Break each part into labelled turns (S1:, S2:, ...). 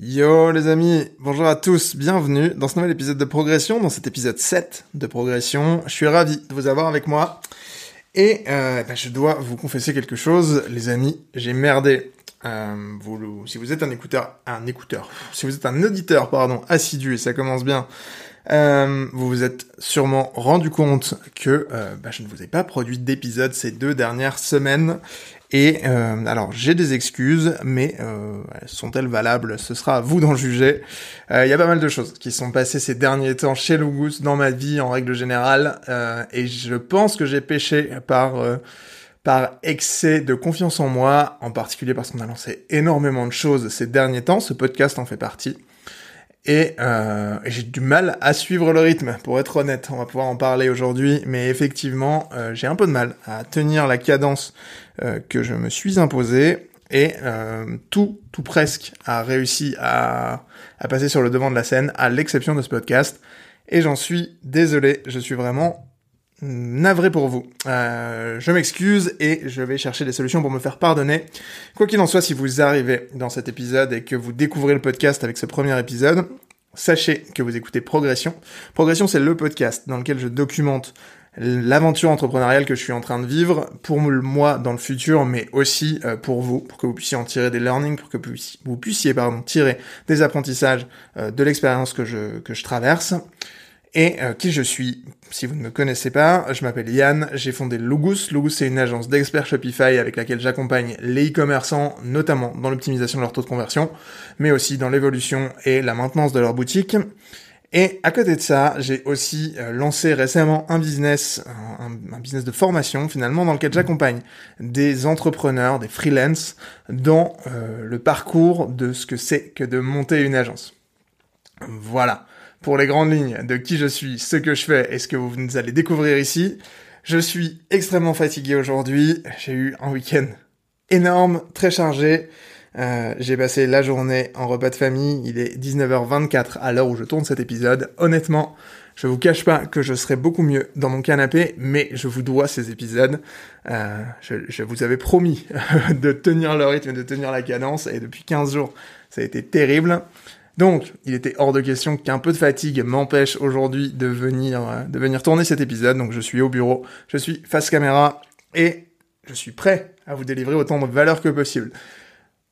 S1: Yo les amis, bonjour à tous, bienvenue dans ce nouvel épisode de Progression, dans cet épisode 7 de Progression. Je suis ravi de vous avoir avec moi. Et euh, bah, je dois vous confesser quelque chose, les amis, j'ai merdé. Euh, vous, si vous êtes un écouteur, un écouteur, si vous êtes un auditeur, pardon, assidu, et ça commence bien, euh, vous vous êtes sûrement rendu compte que bah, je ne vous ai pas produit d'épisode ces deux dernières semaines. Et euh, alors j'ai des excuses, mais euh, sont-elles valables? Ce sera à vous d'en juger. Il y a pas mal de choses qui sont passées ces derniers temps chez Lugus, dans ma vie en règle générale, et je pense que j'ai péché par par excès de confiance en moi, en particulier parce qu'on a lancé énormément de choses ces derniers temps. Ce podcast en fait partie. Et, euh, j'ai du mal à suivre le rythme, pour être honnête. On va pouvoir en parler aujourd'hui, mais effectivement, euh, j'ai un peu de mal à tenir la cadence euh, que je me suis imposée. Et tout, tout presque a réussi à passer sur le devant de la scène, à l'exception de ce podcast. Et j'en suis désolé, je suis vraiment navré pour vous. Euh, je m'excuse et je vais chercher des solutions pour me faire pardonner. Quoi qu'il en soit, si vous arrivez dans cet épisode et que vous découvrez le podcast avec ce premier épisode, sachez que vous écoutez Progression. Progression, c'est le podcast dans lequel je documente l'aventure entrepreneuriale que je suis en train de vivre pour moi dans le futur, mais aussi euh, pour vous, pour que vous puissiez en tirer des learnings, pour que vous puissiez, tirer des apprentissages euh, de l'expérience que je, que je traverse. Et euh, qui je suis Si vous ne me connaissez pas, je m'appelle Yann, j'ai fondé Logus. Logus c'est une agence d'experts Shopify avec laquelle j'accompagne les e-commerçants, notamment dans l'optimisation de leur taux de conversion, mais aussi dans l'évolution et la maintenance de leur boutique. Et à côté de ça, j'ai aussi euh, lancé récemment un business, un, business de formation finalement, dans lequel j'accompagne des entrepreneurs, des freelances, dans euh, le parcours de ce que c'est que de monter une agence. Voilà pour les grandes lignes de qui je suis, ce que je fais et ce que vous allez découvrir ici. Je suis extrêmement fatigué aujourd'hui. J'ai eu un week-end énorme, très chargé. Euh, j'ai passé la journée en repas de famille. Il est 19h24 à l'heure où je tourne cet épisode. Honnêtement, je vous cache pas que je serais beaucoup mieux dans mon canapé, mais je vous dois ces épisodes. Euh, je, je, vous avais promis de tenir le rythme, de tenir la cadence, et depuis 15 jours, ça a été terrible. Donc, il était hors de question qu'un peu de fatigue m'empêche aujourd'hui de venir, euh, de venir tourner cet épisode. Donc, je suis au bureau, je suis face caméra et je suis prêt à vous délivrer autant de valeur que possible.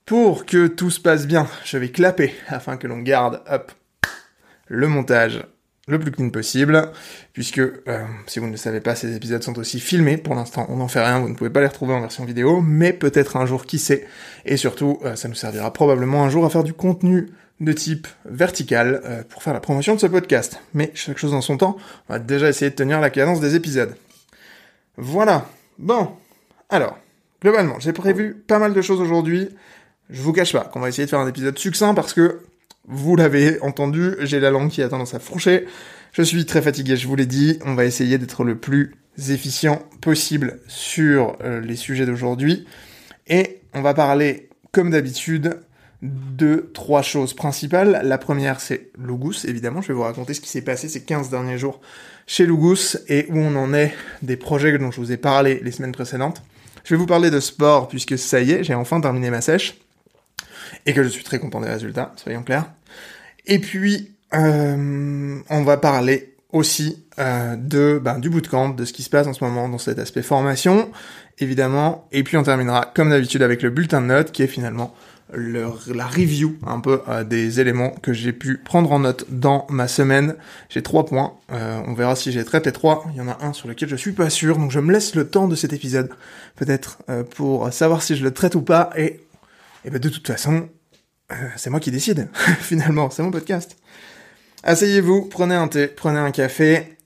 S1: Pour que tout se passe bien, je vais clapper afin que l'on garde, hop, le montage le plus clean possible, puisque euh, si vous ne le savez pas, ces épisodes sont aussi filmés. Pour l'instant, on n'en fait rien, vous ne pouvez pas les retrouver en version vidéo, mais peut-être un jour, qui sait. Et surtout, euh, ça nous servira probablement un jour à faire du contenu de type vertical euh, pour faire la promotion de ce podcast. Mais chaque chose en son temps, on va déjà essayer de tenir la cadence des épisodes. Voilà. Bon. Alors, globalement, j'ai prévu pas mal de choses aujourd'hui. Je vous cache pas qu'on va essayer de faire un épisode succinct parce que, vous l'avez entendu, j'ai la langue qui a tendance à fourcher. Je suis très fatigué, je vous l'ai dit. On va essayer d'être le plus efficient possible sur euh, les sujets d'aujourd'hui. Et on va parler, comme d'habitude, deux, trois choses principales. La première, c'est Lugus, évidemment. Je vais vous raconter ce qui s'est passé ces 15 derniers jours chez Lugus et où on en est des projets dont je vous ai parlé les semaines précédentes. Je vais vous parler de sport puisque ça y est, j'ai enfin terminé ma sèche et que je suis très content des résultats, soyons clairs. Et puis, euh, on va parler aussi euh, de ben, du bootcamp, de ce qui se passe en ce moment dans cet aspect formation, évidemment. Et puis on terminera comme d'habitude avec le bulletin de notes qui est finalement la review un peu euh, des éléments que j'ai pu prendre en note dans ma semaine. J'ai trois points. Euh, on verra si j'ai traité trois. Il y en a un sur lequel je suis pas sûr, donc je me laisse le temps de cet épisode, peut-être euh, pour savoir si je le traite ou pas. Et, et ben de toute façon, c'est moi qui décide. Finalement, c'est mon podcast. Asseyez-vous, prenez un thé, prenez un café.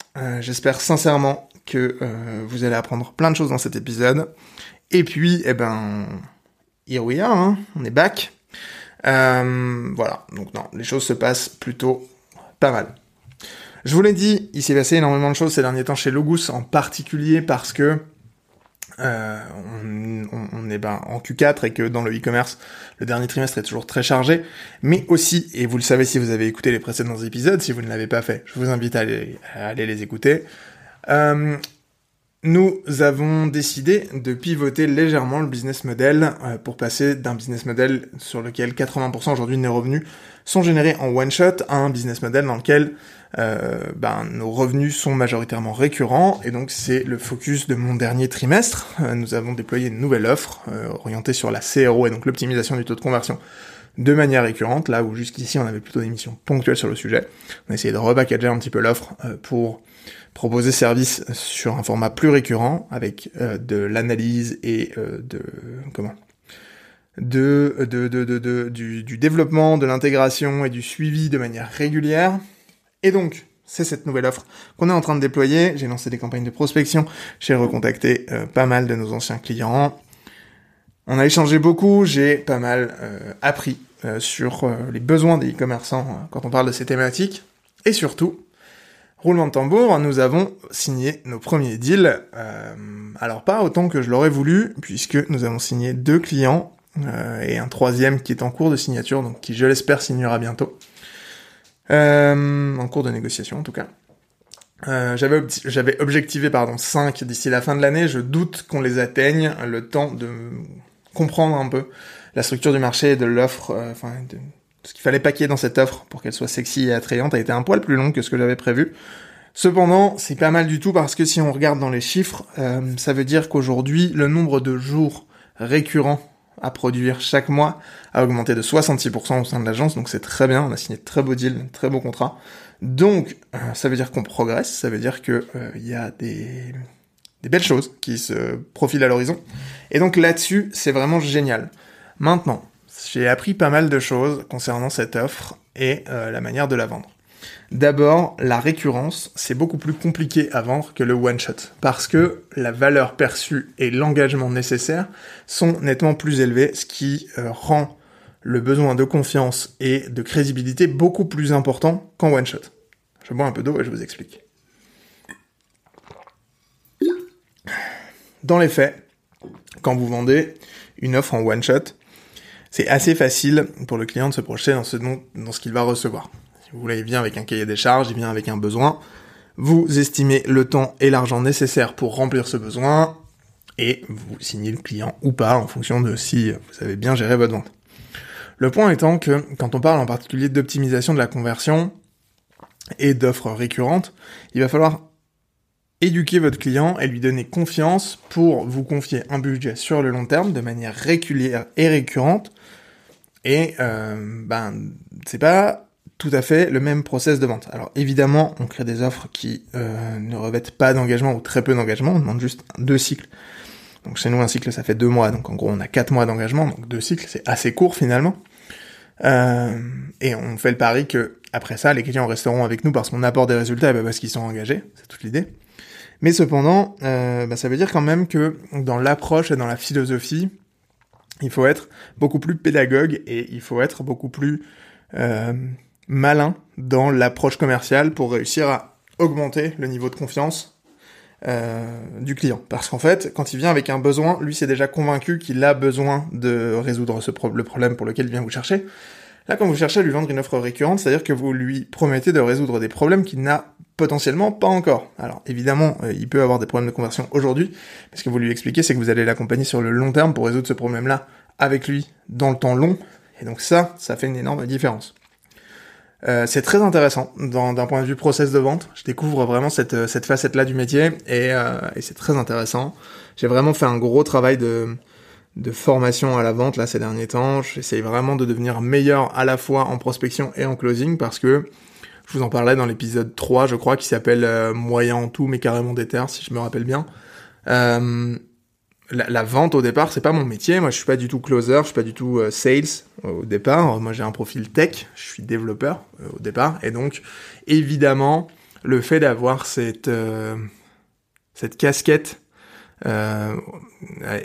S1: J'espère sincèrement que vous allez apprendre plein de choses dans cet épisode. Et puis, eh ben, here we are, hein, on est back. Euh, voilà, donc non, les choses se passent plutôt pas mal. Je vous l'ai dit, il s'est passé énormément de choses ces derniers temps chez Logus, en particulier parce que euh, on, est ben, en Q4 et que dans le e-commerce, le dernier trimestre est toujours très chargé, mais aussi, et vous le savez si vous avez écouté les précédents épisodes, si vous ne l'avez pas fait, je vous invite à aller, les écouter. Euh, nous avons décidé de pivoter légèrement le business model euh, pour passer d'un business model sur lequel 80% aujourd'hui de nos revenus sont générés en one shot à un business model dans lequel euh, ben, nos revenus sont majoritairement récurrents et donc c'est le focus de mon dernier trimestre. Euh, nous avons déployé une nouvelle offre orientée sur la CRO et donc l'optimisation du taux de conversion de manière récurrente, là où jusqu'ici on avait plutôt des missions ponctuelles sur le sujet. On a essayé de repackager un petit peu l'offre pour proposer service sur un format plus récurrent avec euh, de l'analyse et euh, de comment? De, de, de, de du, du, développement, de l'intégration et du suivi de manière régulière. Et donc, c'est cette nouvelle offre qu'on est en train de déployer. J'ai lancé des campagnes de prospection, j'ai recontacté euh, pas mal de nos anciens clients. On a échangé beaucoup, j'ai pas mal appris sur les besoins des e-commerçants quand on parle de ces thématiques. Et surtout, Roulement de tambour, nous avons signé nos premiers deals. Euh, alors pas autant que je l'aurais voulu, puisque nous avons signé deux clients euh, et un troisième qui est en cours de signature, donc qui je l'espère signera bientôt. Euh, en cours de négociation en tout cas. j'avais, j'avais objectivé pardon 5 d'ici la fin de l'année, je doute qu'on les atteigne, le temps de comprendre un peu la structure du marché et de l'offre, enfin de, ce qu'il fallait paquer dans cette offre pour qu'elle soit sexy et attrayante a été un poil plus long que ce que j'avais prévu. Cependant, c'est pas mal du tout parce que si on regarde dans les chiffres, euh, ça veut dire qu'aujourd'hui, le nombre de jours récurrents à produire chaque mois a augmenté de 66% au sein de l'agence, donc c'est très bien, on a signé de très beaux deals, très beaux contrats. Donc, euh, ça veut dire qu'on progresse, ça veut dire que euh, y a des belles choses qui se profilent à l'horizon. Et donc là-dessus, c'est vraiment génial. Maintenant, j'ai appris pas mal de choses concernant cette offre et euh, la manière de la vendre. D'abord, la récurrence, c'est beaucoup plus compliqué à vendre que le one-shot, parce que la valeur perçue et l'engagement nécessaire sont nettement plus élevés, ce qui euh, rend le besoin de confiance et de crédibilité beaucoup plus important qu'en one-shot. Je bois un peu d'eau et je vous explique. Dans les faits, quand vous vendez une offre en one-shot, c'est assez facile pour le client de se projeter dans ce, dans ce qu'il va recevoir. Si vous voulez, il vient avec un cahier des charges, il vient avec un besoin. Vous estimez le temps et l'argent nécessaires pour remplir ce besoin et vous signez le client ou pas en fonction de si vous avez bien géré votre vente. Le point étant que quand on parle en particulier d'optimisation de la conversion et d'offres récurrentes, il va falloir éduquer votre client et lui donner confiance pour vous confier un budget sur le long terme de manière régulière et récurrente. Et euh, ben c'est pas tout à fait le même process de vente. Alors évidemment, on crée des offres qui euh, ne revêtent pas d'engagement ou très peu d'engagement, on demande juste deux cycles. Donc chez nous, un cycle, ça fait deux mois, donc en gros, on a quatre mois d'engagement, donc deux cycles, c'est assez court finalement. Euh, et on fait le pari que après ça, les clients resteront avec nous parce qu'on apporte des résultats et ben, parce qu'ils sont engagés, c'est toute l'idée. Mais cependant, euh, bah, ça veut dire quand même que dans l'approche et dans la philosophie, il faut être beaucoup plus pédagogue et il faut être beaucoup plus euh, malin dans l'approche commerciale pour réussir à augmenter le niveau de confiance euh, du client. Parce qu'en fait, quand il vient avec un besoin, lui c'est déjà convaincu qu'il a besoin de résoudre ce le problème pour lequel il vient vous chercher. Là, quand vous cherchez à lui vendre une offre récurrente, c'est-à-dire que vous lui promettez de résoudre des problèmes qu'il n'a potentiellement pas encore. Alors évidemment, euh, il peut avoir des problèmes de conversion aujourd'hui, mais ce que vous lui expliquez, c'est que vous allez l'accompagner sur le long terme pour résoudre ce problème-là avec lui dans le temps long, et donc ça, ça fait une énorme différence. Euh, c'est très intéressant d'un point de vue process de vente. Je découvre vraiment cette, euh, cette facette-là du métier et, et c'est très intéressant. J'ai vraiment fait un gros travail de, de formation à la vente là ces derniers temps. J'essaye vraiment de devenir meilleur à la fois en prospection et en closing parce que je vous en parlais dans l'épisode 3, je crois, qui s'appelle euh, Moyen en tout mais carrément déter, si je me rappelle bien. Euh, la, vente au départ, c'est pas mon métier. Moi, je suis pas du tout closer, je suis pas du tout euh, sales au départ. Moi, j'ai un profil tech, je suis développeur au départ, et donc évidemment, le fait d'avoir cette cette casquette euh,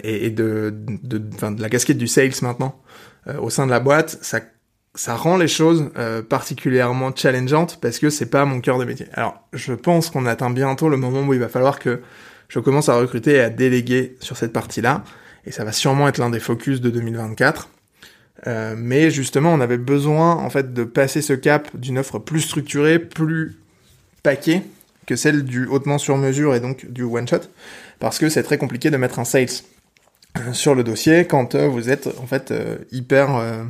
S1: et, de, de, de, la casquette du sales maintenant euh, au sein de la boîte, ça, ça rend les choses euh, particulièrement challengeantes parce que c'est pas mon cœur de métier. Alors, je pense qu'on atteint bientôt le moment où il va falloir que je commence à recruter et à déléguer sur cette partie-là, et ça va sûrement être l'un des focus de 2024. Euh, mais justement, on avait besoin en fait de passer ce cap d'une offre plus structurée, plus paquée que celle du hautement sur mesure et donc du one shot parce que c'est très compliqué de mettre un sales sur le dossier quand vous êtes en fait hyper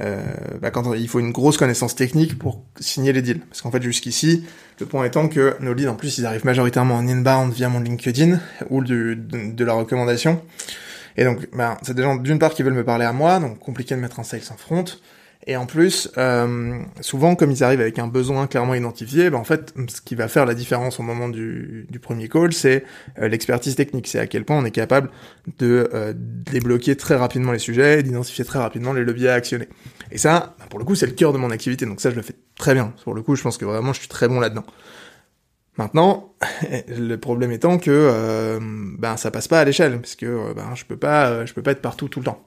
S1: euh, bah, quand il faut une grosse connaissance technique pour signer les deals. Parce qu'en fait, jusqu'ici, le point étant que nos leads, en plus, ils arrivent majoritairement en inbound via mon LinkedIn ou de, de, la recommandation. Et donc, bah, c'est des gens d'une part qui veulent me parler à moi, donc compliqué de mettre un sales en front. Et en plus, euh, souvent, comme ils arrivent avec un besoin clairement identifié, ben en fait, ce qui va faire la différence au moment du, du premier call, c'est euh, l'expertise technique. C'est à quel point on est capable de euh, débloquer très rapidement les sujets, d'identifier très rapidement les leviers à actionner. Et ça, ben pour le coup, c'est le cœur de mon activité. Donc ça, je le fais très bien. Pour le coup, je pense que vraiment, je suis très bon là-dedans. Maintenant, le problème étant que euh, ben ça passe pas à l'échelle, parce que ben je peux pas, je peux pas être partout tout le temps.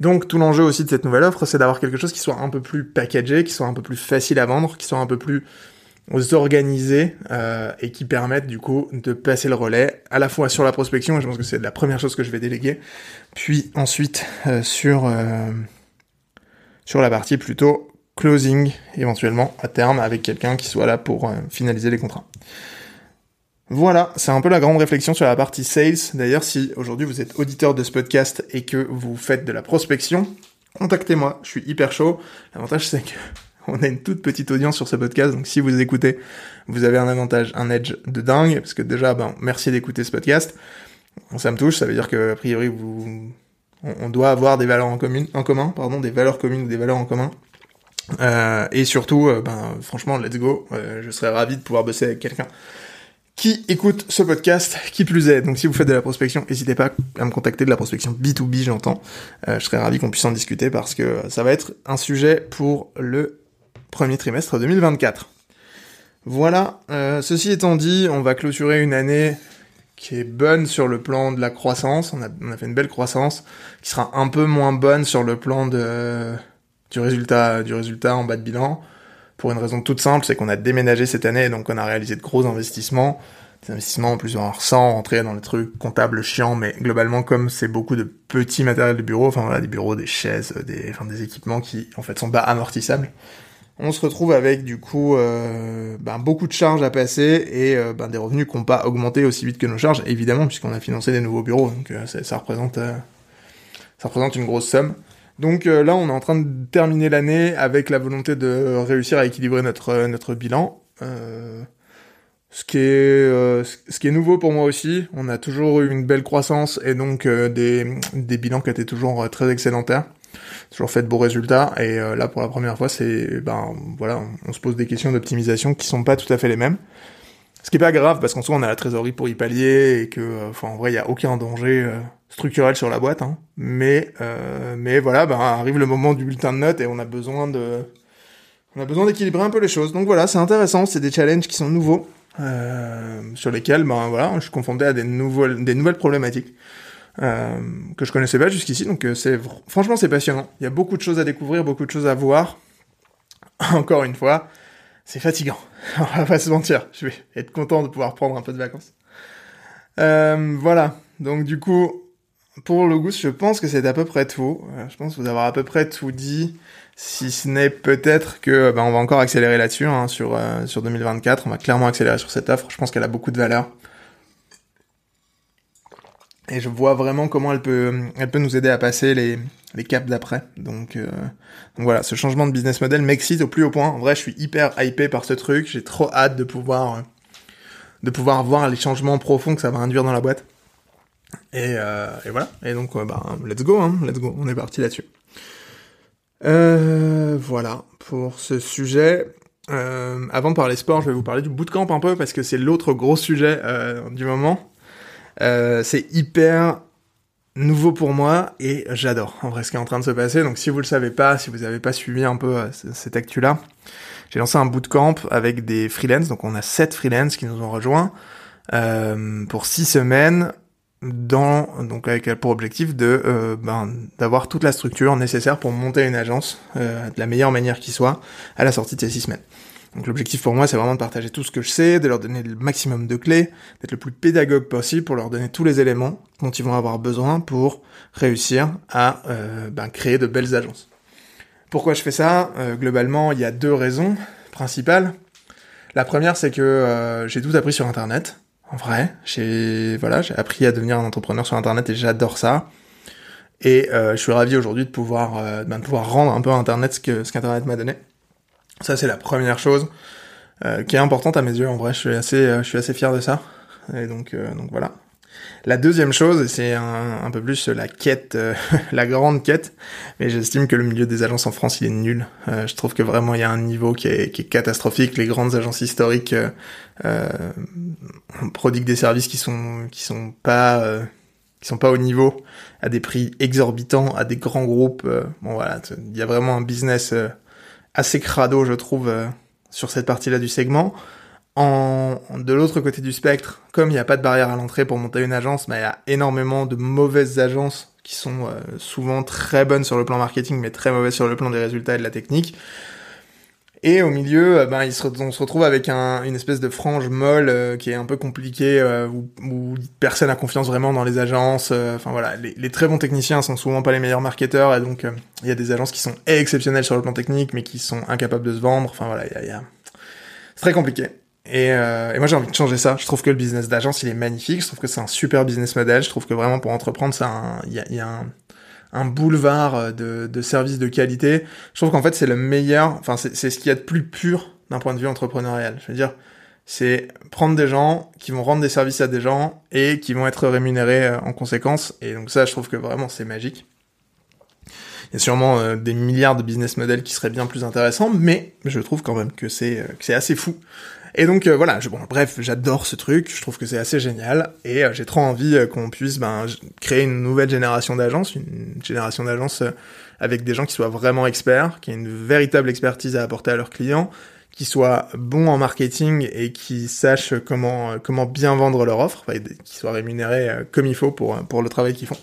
S1: Donc tout l'enjeu aussi de cette nouvelle offre, c'est d'avoir quelque chose qui soit un peu plus packagé, qui soit un peu plus facile à vendre, qui soit un peu plus organisé euh, et qui permette du coup de passer le relais à la fois sur la prospection, et je pense que c'est la première chose que je vais déléguer, puis ensuite euh, sur euh, sur la partie plutôt closing éventuellement à terme avec quelqu'un qui soit là pour finaliser les contrats. Voilà, c'est un peu la grande réflexion sur la partie sales. D'ailleurs, si aujourd'hui vous êtes auditeur de ce podcast et que vous faites de la prospection, contactez-moi, je suis hyper chaud. L'avantage c'est que on a une toute petite audience sur ce podcast, donc si vous écoutez, vous avez un avantage, un edge de dingue, parce que déjà, ben, merci d'écouter ce podcast. Ça me touche, ça veut dire que a priori vous, on doit avoir des valeurs en commun, en pardon, des valeurs communes ou des valeurs en commun. Euh, et surtout, euh, ben, franchement, let's go. Euh, je serais ravi de pouvoir bosser avec quelqu'un qui écoute ce podcast, qui plus est. Donc si vous faites de la prospection, n'hésitez pas à me contacter de la prospection B2B, j'entends. Euh, je serais ravi qu'on puisse en discuter parce que ça va être un sujet pour le premier trimestre 2024. Voilà, euh, ceci étant dit, on va clôturer une année qui est bonne sur le plan de la croissance, on a, on a fait une belle croissance, qui sera un peu moins bonne sur le plan de, du résultat, du résultat en bas de bilan pour une raison toute simple, c'est qu'on a déménagé cette année, donc on a réalisé de gros investissements. Des investissements en plus sans rentrer dans les trucs comptables chiants, mais globalement comme c'est beaucoup de petits matériels de bureau, enfin voilà, des bureaux, des chaises, des, enfin, des équipements qui en fait sont pas amortissables, on se retrouve avec du coup euh, ben, beaucoup de charges à passer et euh, ben, des revenus qui n'ont pas augmenté aussi vite que nos charges, évidemment, puisqu'on a financé des nouveaux bureaux, donc euh, ça, représente ça représente une grosse somme. Donc euh, là, on est en train de terminer l'année avec la volonté de réussir à équilibrer notre euh, notre bilan. Euh, ce qui est ce qui est nouveau pour moi aussi. On a toujours eu une belle croissance et donc des des bilans qui étaient toujours très excellentaires. Toujours fait de beaux résultats et là pour la première fois, c'est ben voilà, on, se pose des questions d'optimisation qui sont pas tout à fait les mêmes. Ce qui est pas grave parce qu'en soi on a la trésorerie pour y pallier et que, enfin en vrai il y a aucun danger euh, structurel sur la boîte. Hein. Mais euh, mais voilà, ben arrive le moment du bulletin de notes et on a besoin de, on a besoin d'équilibrer un peu les choses. Donc voilà, c'est intéressant, c'est des challenges qui sont nouveaux euh, sur lesquels ben voilà, je suis confronté à des nouvelles des nouvelles problématiques. Euh, que je connaissais pas jusqu'ici, donc euh, c'est franchement c'est passionnant. Il y a beaucoup de choses à découvrir, beaucoup de choses à voir. Encore une fois, c'est fatigant. On va pas se mentir. Je vais être content de pouvoir prendre un peu de vacances. Euh, voilà. Donc du coup, pour le goût, je pense que c'est à peu près tout. Euh, je pense vous avoir à peu près tout dit. Si ce n'est peut-être que ben, on va encore accélérer là-dessus hein, sur euh, sur 2024. On va clairement accélérer sur cette offre. Je pense qu'elle a beaucoup de valeur. Et je vois vraiment comment elle peut elle peut nous aider à passer les les caps d'après. Donc, euh, donc voilà, ce changement de business model m'excite au plus haut point. En vrai, je suis hyper hypé par ce truc. J'ai trop hâte de pouvoir euh, de pouvoir voir les changements profonds que ça va induire dans la boîte. Et, euh, et voilà. Et donc, bah, let's go, hein, let's go. On est parti là-dessus. voilà pour ce sujet. avant de parler sport, je vais vous parler du bootcamp un peu parce que c'est l'autre gros sujet du moment. c'est hyper nouveau pour moi et j'adore en vrai ce qui est en train de se passer. Donc si vous le savez pas, si vous n'avez pas suivi un peu euh, cette actu-là, j'ai lancé un bootcamp avec des freelances. Donc on a sept freelances qui nous ont rejoints euh, pour six semaines dans donc avec pour objectif de euh, ben, d'avoir toute la structure nécessaire pour monter une agence euh, de la meilleure manière qui soit à la sortie de ces six semaines. Donc l'objectif pour moi, c'est vraiment de partager tout ce que je sais, de leur donner le maximum de clés, d'être le plus pédagogue possible pour leur donner tous les éléments dont ils vont avoir besoin pour réussir à euh, ben, créer de belles agences. Pourquoi je fais ça? Euh, Globalement, il y a deux raisons principales. La première, c'est que euh, j'ai tout appris sur Internet. En vrai, j'ai voilà, j'ai appris à devenir un entrepreneur sur Internet et j'adore ça. Et je suis ravi aujourd'hui de pouvoir, ben, de pouvoir rendre un peu à Internet ce que ce qu'Internet m'a donné. Ça, c'est la première chose qui est importante à mes yeux. En vrai, je suis assez, je suis assez fier de ça. Et donc, donc voilà. La deuxième chose, c'est un, peu plus la quête, euh, la grande quête, mais j'estime que le milieu des agences en France, il est nul. Euh, je trouve que vraiment il y a un niveau qui est, catastrophique. Les grandes agences historiques euh, euh des services qui sont qui sont pas qui sont pas au niveau, à des prix exorbitants, à des grands groupes. bon voilà, il y a vraiment un business assez crado, je trouve, sur cette partie-là du segment. De l'autre côté du spectre, comme il n'y a pas de barrière à l'entrée pour monter une agence, mais il y a énormément de mauvaises agences qui sont euh, souvent très bonnes sur le plan marketing, mais très mauvaises sur le plan des résultats et de la technique. Et au milieu, euh, ben, on se retrouve avec un, une espèce de frange molle euh, qui est un peu compliquée, où, personne n'a confiance vraiment dans les agences. Enfin voilà, les, très bons techniciens sont souvent pas les meilleurs marketeurs, et donc il y a des agences qui sont exceptionnelles sur le plan technique, mais qui sont incapables de se vendre. Enfin voilà, il y a... c'est très compliqué. Et, euh, et, moi j'ai envie de changer ça. Je trouve que le business d'agence il est magnifique. Je trouve que c'est un super business model. Je trouve que vraiment pour entreprendre, il y a, y a un, un, boulevard de, de services de qualité. Je trouve qu'en fait c'est le meilleur. Enfin c'est ce qu'il y a de plus pur d'un point de vue entrepreneurial. Je veux dire, c'est prendre des gens qui vont rendre des services à des gens et qui vont être rémunérés euh, en conséquence. Et donc ça, je trouve que vraiment c'est magique. Il y a sûrement euh, des milliards de business models qui seraient bien plus intéressants, mais je trouve quand même que c'est c'est assez fou et donc euh, voilà, je, bon, bref, j'adore ce truc, je trouve que c'est assez génial, et euh, j'ai trop envie euh, qu'on puisse ben, créer une nouvelle génération d'agences, une génération d'agences avec des gens qui soient vraiment experts, qui aient une véritable expertise à apporter à leurs clients, qui soient bons en marketing et qui sachent comment comment bien vendre leur offre, qui soient rémunérés comme il faut pour pour le travail qu'ils font.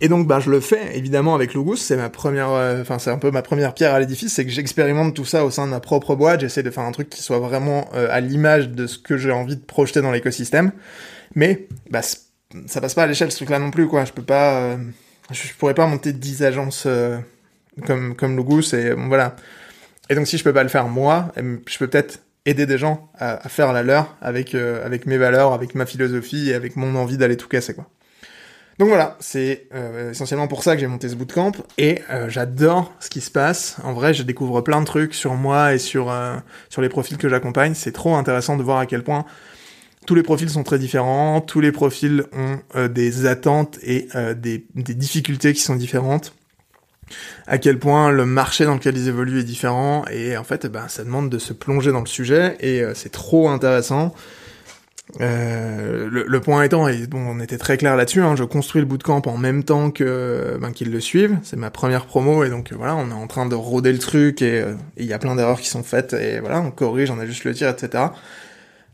S1: Et donc, bah, je le fais évidemment avec Logus. C'est ma première, euh, enfin, c'est un peu ma première pierre à l'édifice, c'est que j'expérimente tout ça au sein de ma propre boîte. J'essaie de faire un truc qui soit vraiment euh, à l'image de ce que j'ai envie de projeter dans l'écosystème. Mais, bah, ça passe pas à l'échelle ce truc-là non plus, quoi. Je peux pas, euh, je, pourrais pas monter 10 agences comme comme Logus et voilà. Et donc, si je peux pas le faire moi, je peux peut-être aider des gens à, à, faire la leur avec avec mes valeurs, avec ma philosophie et avec mon envie d'aller tout casser, quoi. Donc voilà, c'est euh, essentiellement pour ça que j'ai monté ce bootcamp et euh, j'adore ce qui se passe. En vrai, je découvre plein de trucs sur moi et sur euh, sur les profils que j'accompagne. C'est trop intéressant de voir à quel point tous les profils sont très différents, tous les profils ont des attentes et des, des difficultés qui sont différentes. À quel point le marché dans lequel ils évoluent est différent et en fait, ben, ça demande de se plonger dans le sujet et c'est trop intéressant. Euh, le, point étant, et bon, on était très clair là-dessus, hein, je construis le bootcamp en même temps que ben, qu'ils le suivent. C'est ma première promo et donc voilà, on est en train de roder le truc et euh, il y a plein d'erreurs qui sont faites et voilà, on corrige, on ajuste le tir, etc.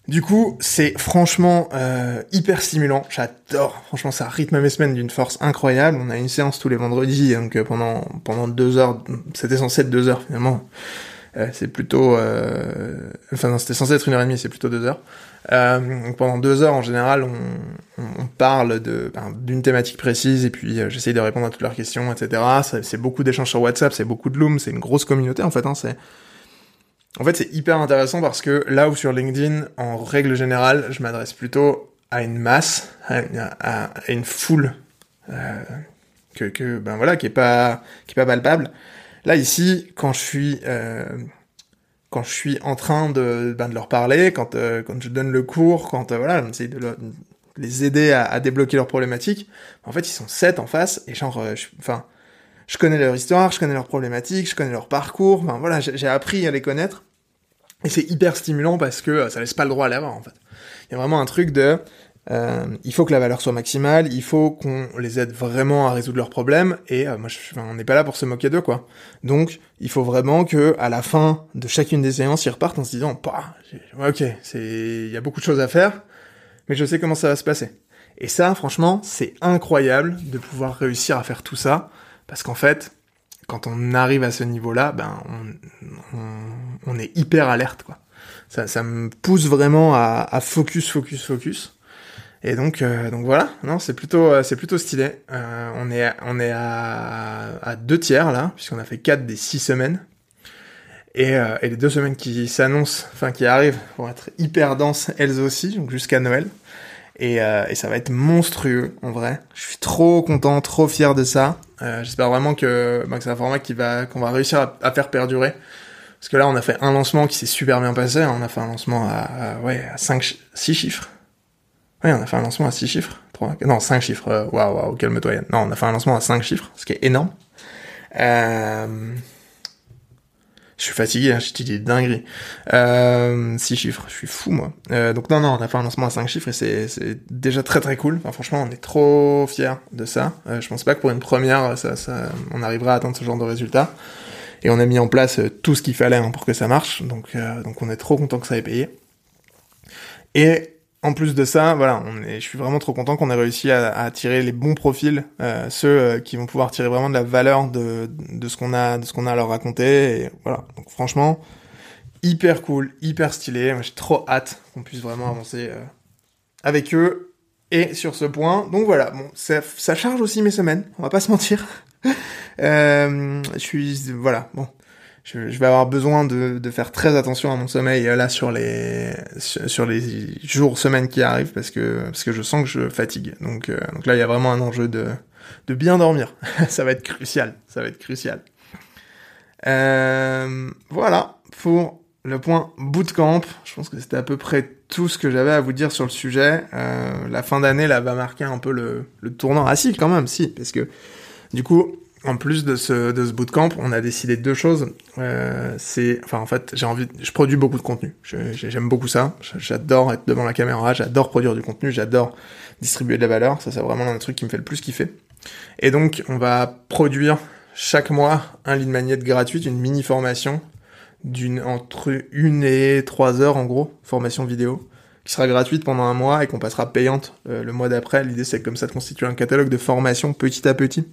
S1: Du coup, c'est franchement euh, hyper stimulant. J'adore. Franchement, ça rythme mes semaines d'une force incroyable. On a une séance tous les vendredis, donc pendant pendant deux heures. C'était censé être deux heures finalement. c'est plutôt, enfin c'était censé être une heure et demie, c'est plutôt deux heures. Euh, pendant deux heures en général, on, on parle de ben, d'une thématique précise et puis euh, j'essaye de répondre à toutes leurs questions, etc. C'est beaucoup d'échanges sur WhatsApp, c'est beaucoup de Loom, c'est une grosse communauté en fait. Hein, c'est en fait c'est hyper intéressant parce que là où sur LinkedIn, en règle générale, je m'adresse plutôt à une masse, à, à, une foule euh, que, que ben voilà qui est pas qui est pas palpable. Là ici, quand je suis euh, quand je suis en train de, ben, leur parler, quand, euh, quand je donne le cours, quand euh, voilà, j'essaie de, les aider à, débloquer leurs problématiques, en fait, ils sont sept en face, et genre, euh, enfin, je, connais leur histoire, je connais leurs problématiques, je connais leur parcours, enfin voilà, j'ai appris à les connaître, et c'est hyper stimulant parce que ça laisse pas le droit à l'erreur, en fait. Il y a vraiment un truc de, euh, il faut que la valeur soit maximale, il faut qu'on les aide vraiment à résoudre leurs problèmes, et euh, moi, je, on n'est pas là pour se moquer d'eux, quoi. Donc, il faut vraiment que à la fin de chacune des séances, ils repartent en se disant, bah, ok, c'est, il y a beaucoup de choses à faire, mais je sais comment ça va se passer. Et ça, franchement, c'est incroyable de pouvoir réussir à faire tout ça, parce qu'en fait, quand on arrive à ce niveau-là, ben, on, on, on, est hyper alerte, quoi. Ça, ça me pousse vraiment à, à focus, focus, focus. Et donc, euh, donc voilà, non, c'est plutôt, euh, c'est plutôt stylé. Euh, on est, on est à, à deux tiers là, puisqu'on a fait quatre des six semaines. Et, les deux semaines qui s'annoncent, enfin qui arrivent, vont être hyper denses elles aussi, donc jusqu'à Noël. Et, et, ça va être monstrueux en vrai. Je suis trop content, trop fier de ça. J'espère vraiment que, bah, que c'est un format qui va qu'on va réussir à, à, faire perdurer. Parce que là, on a fait un lancement qui s'est super bien passé. Hein. On a fait un lancement à, à ouais à 5 6 chiffres. Ouais, on a fait un lancement à 6 chiffres. 3, non, 5 chiffres. Euh, waouh, waouh, calme-toi Yann. Non, on a fait un lancement à 5 chiffres, ce qui est énorme. Euh, je suis fatigué, hein, je te dis dinguerie. Euh, 6 chiffres, je suis fou moi. Euh, donc non, non, on a fait un lancement à 5 chiffres et c'est déjà très très cool. Franchement, on est trop fiers de ça. Euh, je pense pas que pour une première, ça, ça, on arrivera à atteindre ce genre de résultat. Et on a mis en place euh, tout ce qu'il fallait hein, pour que ça marche. Donc, euh, donc on est trop content que ça ait payé. Et en plus de ça, voilà, on est, je suis vraiment trop content qu'on ait réussi à, à, attirer les bons profils, euh, ceux euh, qui vont pouvoir tirer vraiment de la valeur de, de ce qu'on a, de ce qu'on a à leur raconter. Et voilà. Donc franchement, hyper cool, hyper stylé. J'ai trop hâte qu'on puisse vraiment avancer euh, avec eux. Et sur ce point, donc voilà, bon, ça, ça charge aussi mes semaines. On va pas se mentir. Euh, je suis, voilà, bon, je, je, vais avoir besoin de, de, faire très attention à mon sommeil là sur les sur les jours semaines qui arrivent parce que parce que je sens que je fatigue. Donc euh, donc là il y a vraiment un enjeu de de bien dormir. Ça va être crucial. Ça va être crucial. Euh, voilà pour le point bootcamp. Je pense que c'était à peu près tout ce que j'avais à vous dire sur le sujet. Euh, la fin d'année là va marquer un peu le, le tournant. Ah si quand même si parce que du coup en plus de ce, de ce bootcamp, on a décidé deux choses. Euh, c'est, enfin, en fait, j'ai envie, je produis beaucoup de contenu. J'aime beaucoup ça. J'adore être devant la caméra. J'adore produire du contenu. J'adore distribuer de la valeur. Ça, c'est vraiment un truc qui me fait le plus kiffer. Et donc, on va produire chaque mois un lead magnet gratuite, une mini formation d'une entre une et trois heures en gros, formation vidéo qui sera gratuite pendant un mois et qu'on passera payante euh, le mois d'après. L'idée c'est comme ça de constituer un catalogue de formation petit à petit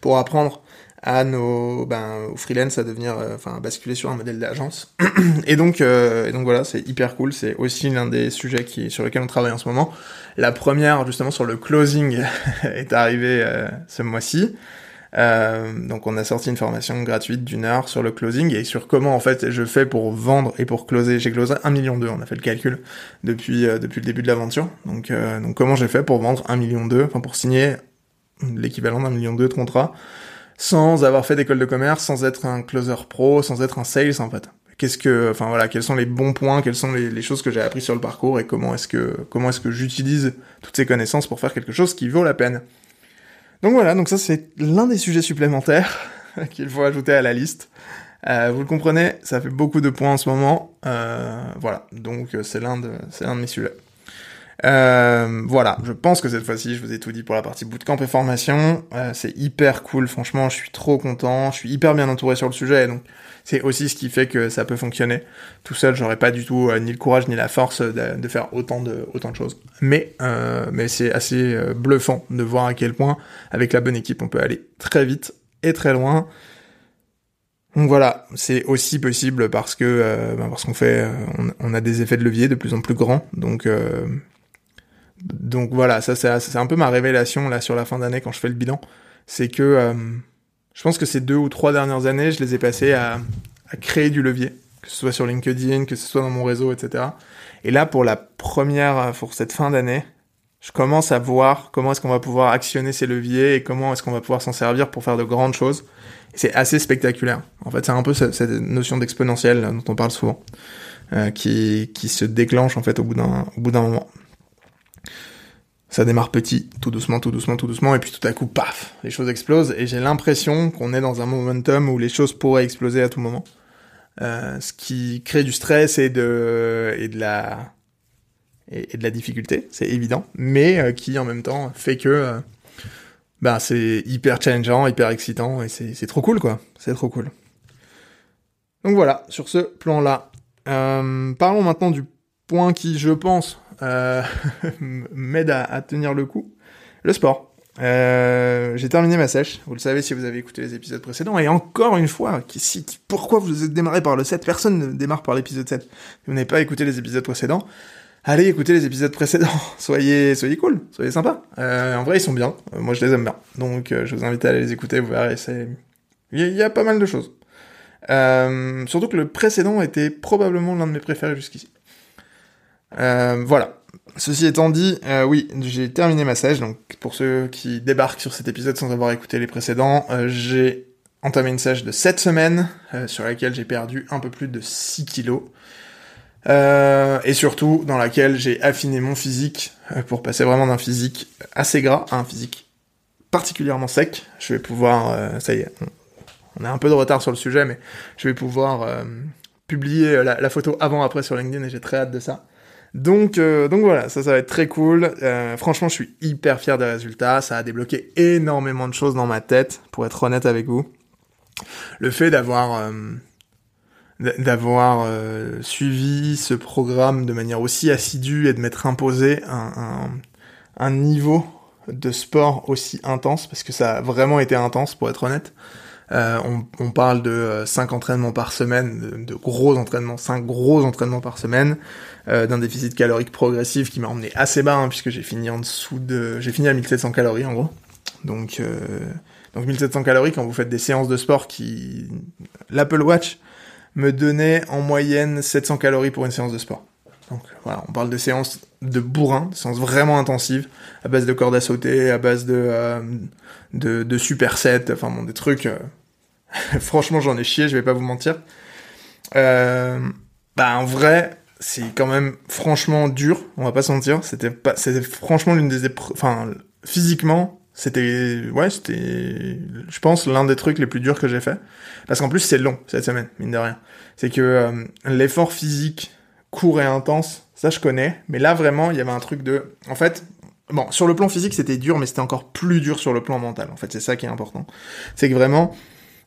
S1: pour apprendre à nos ben, aux freelance à devenir euh, enfin basculer sur un modèle d'agence. Et donc euh, et donc voilà c'est hyper cool. C'est aussi l'un des sujets qui sur lequel on travaille en ce moment. La première justement sur le closing est arrivée euh, ce mois-ci. Euh, donc on a sorti une formation gratuite d'une heure sur le closing et sur comment en fait je fais pour vendre et pour closer. J'ai closé un million deux, on a fait le calcul depuis euh, depuis le début de l'aventure. Donc euh, donc comment j'ai fait pour vendre un million deux, enfin pour signer l'équivalent d'un million deux de contrats, sans avoir fait d'école de commerce, sans être un closer pro, sans être un sales en fait. Qu'est-ce que, enfin voilà, quels sont les bons points, quelles sont les, choses que j'ai appris sur le parcours et comment est-ce que comment est-ce que j'utilise toutes ces connaissances pour faire quelque chose qui vaut la peine. Donc voilà, donc ça c'est l'un des sujets supplémentaires qu'il faut ajouter à la liste. Euh, vous le comprenez, ça fait beaucoup de points en ce moment. Euh, voilà, donc c'est l'un de c'est l'un de mes sujets. Euh, voilà, je pense que cette fois-ci, je vous ai tout dit pour la partie bootcamp et formation. Euh, c'est hyper cool, franchement, je suis trop content, je suis hyper bien entouré sur le sujet, donc c'est aussi ce qui fait que ça peut fonctionner. Tout seul, j'aurais pas du tout euh, ni le courage ni la force de, faire autant de autant de choses. Mais mais c'est assez bluffant de voir à quel point, avec la bonne équipe, on peut aller très vite et très loin. Donc voilà, c'est aussi possible parce que bah parce qu'on fait, on, on, a des effets de levier de plus en plus grands. Donc donc voilà, ça c'est un peu ma révélation là sur la fin d'année quand je fais le bilan, c'est que euh, je pense que ces deux ou trois dernières années, je les ai passées à, à, créer du levier, que ce soit sur LinkedIn, que ce soit dans mon réseau, etc. Et là, pour la première, pour cette fin d'année, je commence à voir comment est-ce qu'on va pouvoir actionner ces leviers et comment est-ce qu'on va pouvoir s'en servir pour faire de grandes choses. C'est assez spectaculaire. En fait, c'est un peu cette, notion d'exponentielle dont on parle souvent, euh, qui, qui se déclenche en fait au bout d'un moment ça démarre petit, tout doucement, tout doucement, tout doucement, et puis tout à coup, paf, les choses explosent, et j'ai l'impression qu'on est dans un momentum où les choses pourraient exploser à tout moment. Euh, ce qui crée du stress et de, et de la, et, de la difficulté, c'est évident, mais euh, qui en même temps fait que, euh, bah, c'est hyper challengeant, hyper excitant, et c'est trop cool, quoi. C'est trop cool. Donc voilà, sur ce plan-là. Euh, parlons maintenant du point qui, je pense, m'aide à, à, tenir le coup. Le sport. Euh, j'ai terminé ma sèche, vous le savez si vous avez écouté les épisodes précédents, et encore une fois, qui, si, pourquoi vous êtes démarré par le 7 Personne ne démarre par l'épisode 7. Si vous n'avez pas écouté les épisodes précédents, allez écouter les épisodes précédents. soyez, soyez cool, soyez sympa. Euh, en vrai, ils sont bien. Euh, moi, je les aime bien. Donc, euh, je vous invite à aller les écouter. Vous verrez, c'est, il y, y, a pas mal de choses. Euh, surtout que le précédent était probablement l'un de mes préférés jusqu'ici. Euh, voilà. Ceci étant dit, euh, oui, j'ai terminé ma sèche, donc pour ceux qui débarquent sur cet épisode sans avoir écouté les précédents, euh, j'ai entamé une sèche de 7 semaines, sur laquelle j'ai perdu un peu plus de 6 kilos. Et surtout dans laquelle j'ai affiné mon physique pour passer vraiment d'un physique assez gras à un physique particulièrement sec. Je vais pouvoir, ça y est, on a un peu de retard sur le sujet, mais je vais pouvoir publier la, la photo avant-après sur LinkedIn et j'ai très hâte de ça. Donc, euh, donc voilà, ça, ça va être très cool. Euh, franchement, je suis hyper fier des résultats. Ça a débloqué énormément de choses dans ma tête, pour être honnête avec vous. Le fait d'avoir euh, d'avoir suivi ce programme de manière aussi assidue et de m'être imposé un, un, niveau de sport aussi intense, parce que ça a vraiment été intense, pour être honnête. On, parle de 5 euh, entraînements par semaine, de, de, gros entraînements, 5 gros entraînements par semaine, euh, d'un déficit calorique progressif qui m'a emmené assez bas, hein, puisque j'ai fini en dessous de... J'ai fini à 1700 calories en gros. Donc, euh, donc 1700 calories quand vous faites des séances de sport qui... L'Apple Watch me donnait en moyenne 700 calories pour une séance de sport. Donc voilà, on parle de séances de bourrin, séances vraiment intensives, à base de cordes à sauter, à base de, euh, de, de supersets, enfin bon, des trucs... Franchement, j'en ai chié, je vais pas vous mentir. Euh, bah en vrai, c'est quand même franchement dur, on va pas se mentir. C'était pas, c'était franchement l'une des épreuves, enfin physiquement, c'était, ouais, c'était, je pense l'un des trucs les plus durs que j'ai fait. Parce qu'en plus c'est long cette semaine, mine de rien. C'est que euh, l'effort physique court et intense, ça je connais, mais là vraiment il y avait un truc de, en fait, bon sur le plan physique c'était dur, mais c'était encore plus dur sur le plan mental. En fait c'est ça qui est important. C'est que vraiment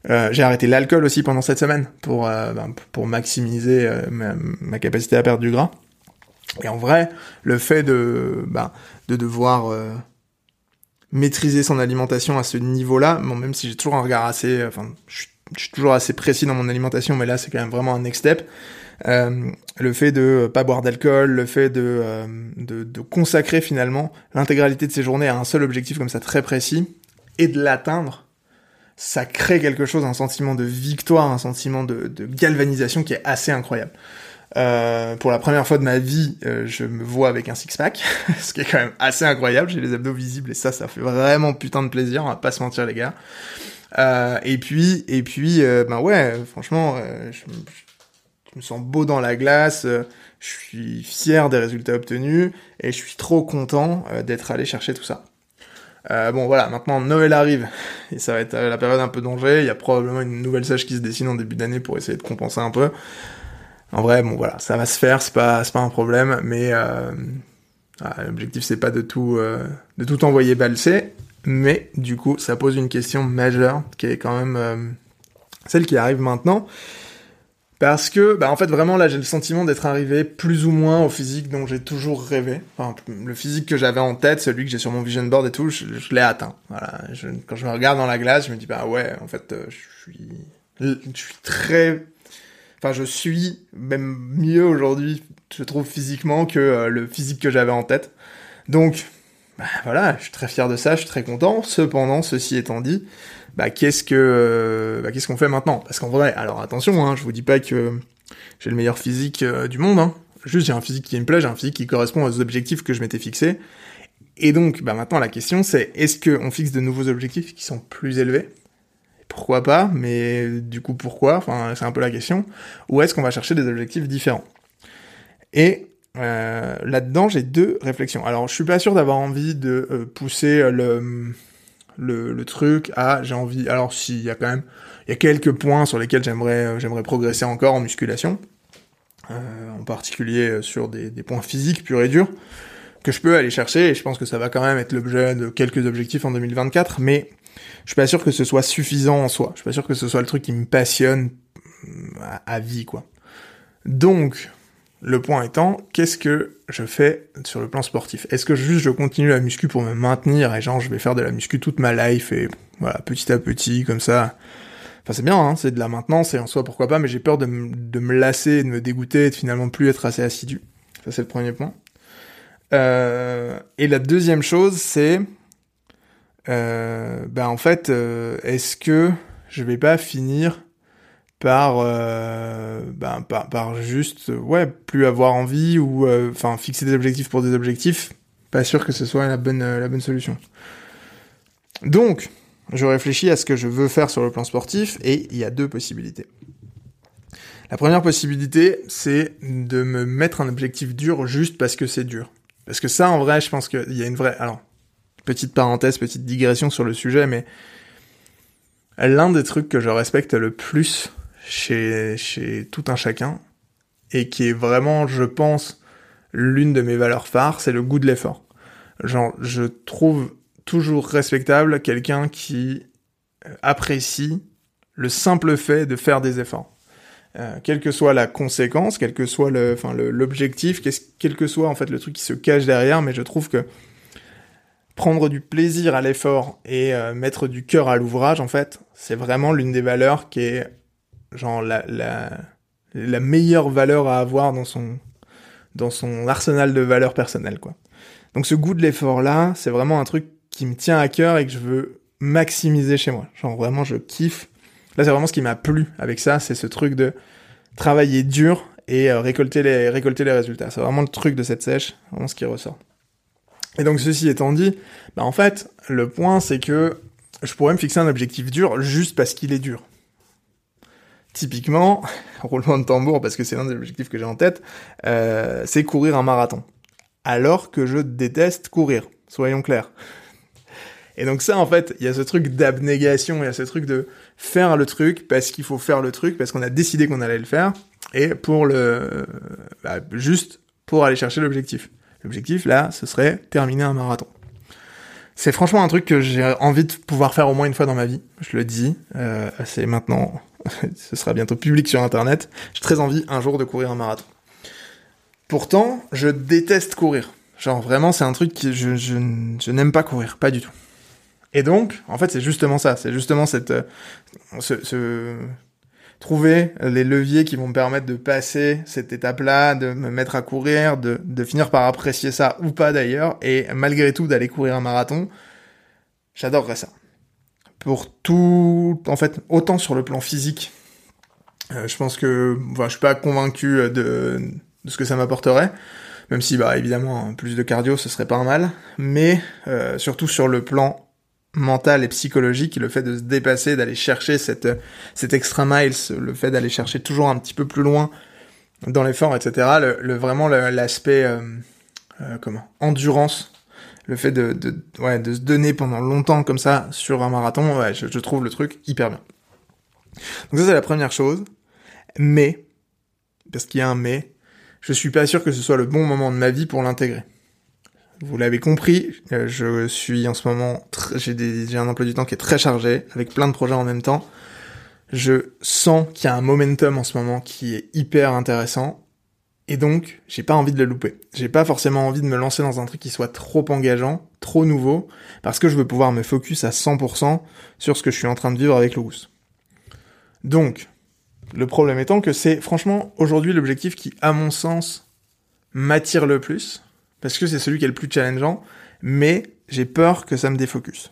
S1: euh, j'ai arrêté l'alcool aussi pendant cette semaine pour euh, ben, pour maximiser euh, ma, capacité à perdre du gras. Et en vrai, le fait de ben, de devoir euh, maîtriser son alimentation à ce niveau-là, bon, même si j'ai toujours un regard assez, enfin, je suis toujours assez précis dans mon alimentation, mais là c'est quand même vraiment un next step. Euh, le fait de pas boire d'alcool, le fait de, euh, de, de consacrer finalement l'intégralité de ses journées à un seul objectif comme ça très précis et de l'atteindre, ça crée quelque chose, un sentiment de victoire, un sentiment de, de galvanisation qui est assez incroyable. Euh, pour la première fois de ma vie, euh, je me vois avec un six-pack, ce qui est quand même assez incroyable. J'ai les abdos visibles et ça, ça fait vraiment putain de plaisir, on va pas se mentir les gars. Euh, et puis, et puis, euh, ben ouais, franchement, euh, je, je, me sens beau dans la glace, je suis fier des résultats obtenus et je suis trop content d'être allé chercher tout ça. Euh, bon voilà, maintenant Noël arrive et ça va être la période un peu danger. Il y a probablement une nouvelle sèche qui se dessine en début d'année pour essayer de compenser un peu. En vrai, bon voilà, ça va se faire, c'est pas pas un problème, mais euh, ah, l'objectif c'est pas de tout euh, envoyer balser, mais du coup ça pose une question majeure qui est quand même euh, celle qui arrive maintenant. Parce que, bah en fait, vraiment, là, j'ai le sentiment d'être arrivé plus ou moins au physique dont j'ai toujours rêvé. Le physique que j'avais en tête, celui que j'ai sur mon vision board et tout, je, je l'ai atteint. Voilà. Quand je me regarde dans la glace, je me dis, bah ouais, en fait, euh, je suis, je suis très, enfin, je suis même mieux aujourd'hui, je trouve physiquement que euh, le physique que j'avais en tête. Donc, bah voilà, je suis très fier de ça, je suis très content. Cependant, ceci étant dit, bah qu'est-ce que euh, bah, qu'est-ce qu'on fait maintenant? Parce qu'en vrai, alors attention, hein, je vous dis pas que j'ai le meilleur physique euh, du monde, hein. juste j'ai un physique qui me plaît, j'ai un physique qui correspond aux objectifs que je m'étais fixés. Et donc, bah maintenant la question c'est est-ce qu'on fixe de nouveaux objectifs qui sont plus élevés? Pourquoi pas Mais du coup pourquoi? Enfin c'est un peu la question. Ou est-ce qu'on va chercher des objectifs différents? Et euh, là-dedans, j'ai deux réflexions. Alors, je suis pas sûr d'avoir envie de euh, pousser le, le, le, truc à j'ai envie. Alors, s'il y a quand même, il y a quelques points sur lesquels j'aimerais euh, j'aimerais progresser encore en musculation, euh, en particulier sur des, points physiques purs et durs que je peux aller chercher. Et je pense que ça va quand même être l'objet de quelques objectifs en 2024, mais je suis pas sûr que ce soit suffisant en soi. Je suis pas sûr que ce soit le truc qui me passionne à, à vie, quoi. Donc, le point étant, qu'est-ce que je fais sur le plan sportif? Est-ce que juste je continue la muscu pour me maintenir et genre je vais faire de la muscu toute ma life et voilà petit à petit comme ça? Enfin c'est bien, hein, c'est de la maintenance et en soi pourquoi pas, mais j'ai peur de, me lasser, de me dégoûter et de finalement plus être assez assidu. Ça c'est le premier point. Euh, et la deuxième chose c'est, euh, ben en fait, euh, est-ce que je vais pas finir par, euh, ben, par, juste, ouais, plus avoir envie ou, euh, enfin, fixer des objectifs pour des objectifs. Pas sûr que ce soit la bonne, la bonne solution. Donc, je réfléchis à ce que je veux faire sur le plan sportif et il y a deux possibilités. La première possibilité, c'est de me mettre un objectif dur juste parce que c'est dur. Parce que ça, en vrai, je pense qu'il y a une vraie... Alors, petite parenthèse, petite digression sur le sujet, mais l'un des trucs que je respecte le plus chez, chez tout un chacun, et qui est vraiment, je pense, l'une de mes valeurs phares, c'est le goût de l'effort. Genre, je trouve toujours respectable quelqu'un qui apprécie le simple fait de faire des efforts. Euh, quelle que soit la conséquence, quel que soit le, enfin l'objectif, quel que soit en fait le truc qui se cache derrière, mais je trouve que prendre du plaisir à l'effort et euh, mettre du cœur à l'ouvrage, en fait, c'est vraiment l'une des valeurs qui est genre la, la, meilleure valeur à avoir dans son dans son arsenal de valeurs personnelles, quoi. Donc ce goût de l'effort là, c'est vraiment un truc qui me tient à cœur et que je veux maximiser chez moi. Genre vraiment, je kiffe Là, c'est vraiment ce qui m'a plu avec ça, c'est ce truc de travailler dur et euh, récolter les récolter les résultats. C'est vraiment le truc de cette sèche, vraiment ce qui ressort. Et donc ceci étant dit, bah en fait, le point c'est que je pourrais me fixer un objectif dur juste parce qu'il est dur. Typiquement, roulement de tambour parce que c'est l'un des objectifs que j'ai en tête, euh, c'est courir un marathon. Alors que je déteste courir, soyons clairs. Et donc ça, en fait, il y a ce truc d'abnégation, il y a ce truc de faire le truc parce qu'il faut faire le truc, parce qu'on a décidé qu'on allait le faire, et pour le... Bah, juste pour aller chercher l'objectif. L'objectif, là, ce serait terminer un marathon. C'est franchement un truc que j'ai envie de pouvoir faire au moins une fois dans ma vie, je le dis, euh, c'est maintenant, ce sera bientôt public sur Internet, j'ai très envie un jour de courir un marathon. Pourtant, je déteste courir. Genre vraiment, c'est un truc que je, n'aime pas courir, pas du tout. Et donc, en fait, c'est justement ça, c'est justement cette, euh, ce, trouver les leviers qui vont me permettre de passer cette étape-là, de me mettre à courir, de, de finir par apprécier ça ou pas d'ailleurs, et malgré tout d'aller courir un marathon, j'adorerais ça. Pour tout, en fait, autant sur le plan physique, euh, je pense que, voilà, je suis pas convaincu de, de ce que ça m'apporterait, même si, bah, évidemment, plus de cardio, ce serait pas mal, mais euh, surtout sur le plan mental et psychologique, le fait de se dépasser, d'aller chercher cette, cette extra miles, le fait d'aller chercher toujours un petit peu plus loin dans l'effort, etc. Le, vraiment l'aspect euh, euh, comment endurance, le fait de, se donner pendant longtemps comme ça sur un marathon, je, je trouve le truc hyper bien. Donc ça c'est la première chose. Mais, parce qu'il y a un mais, je suis pas sûr que ce soit le bon moment de ma vie pour l'intégrer. Vous l'avez compris, euh, je suis en ce moment, j'ai un emploi du temps qui est très chargé, avec plein de projets en même temps. Je sens qu'il y a un momentum en ce moment qui est hyper intéressant, et donc j'ai pas envie de le louper. J'ai pas forcément envie de me lancer dans un truc qui soit trop engageant, trop nouveau, parce que je veux pouvoir me focus à 100% sur ce que je suis en train de vivre avec Louis. Donc, le problème étant que c'est franchement aujourd'hui l'objectif qui, à mon sens, m'attire le plus, parce que c'est celui qui est le plus challengeant, mais j'ai peur que ça me défocus.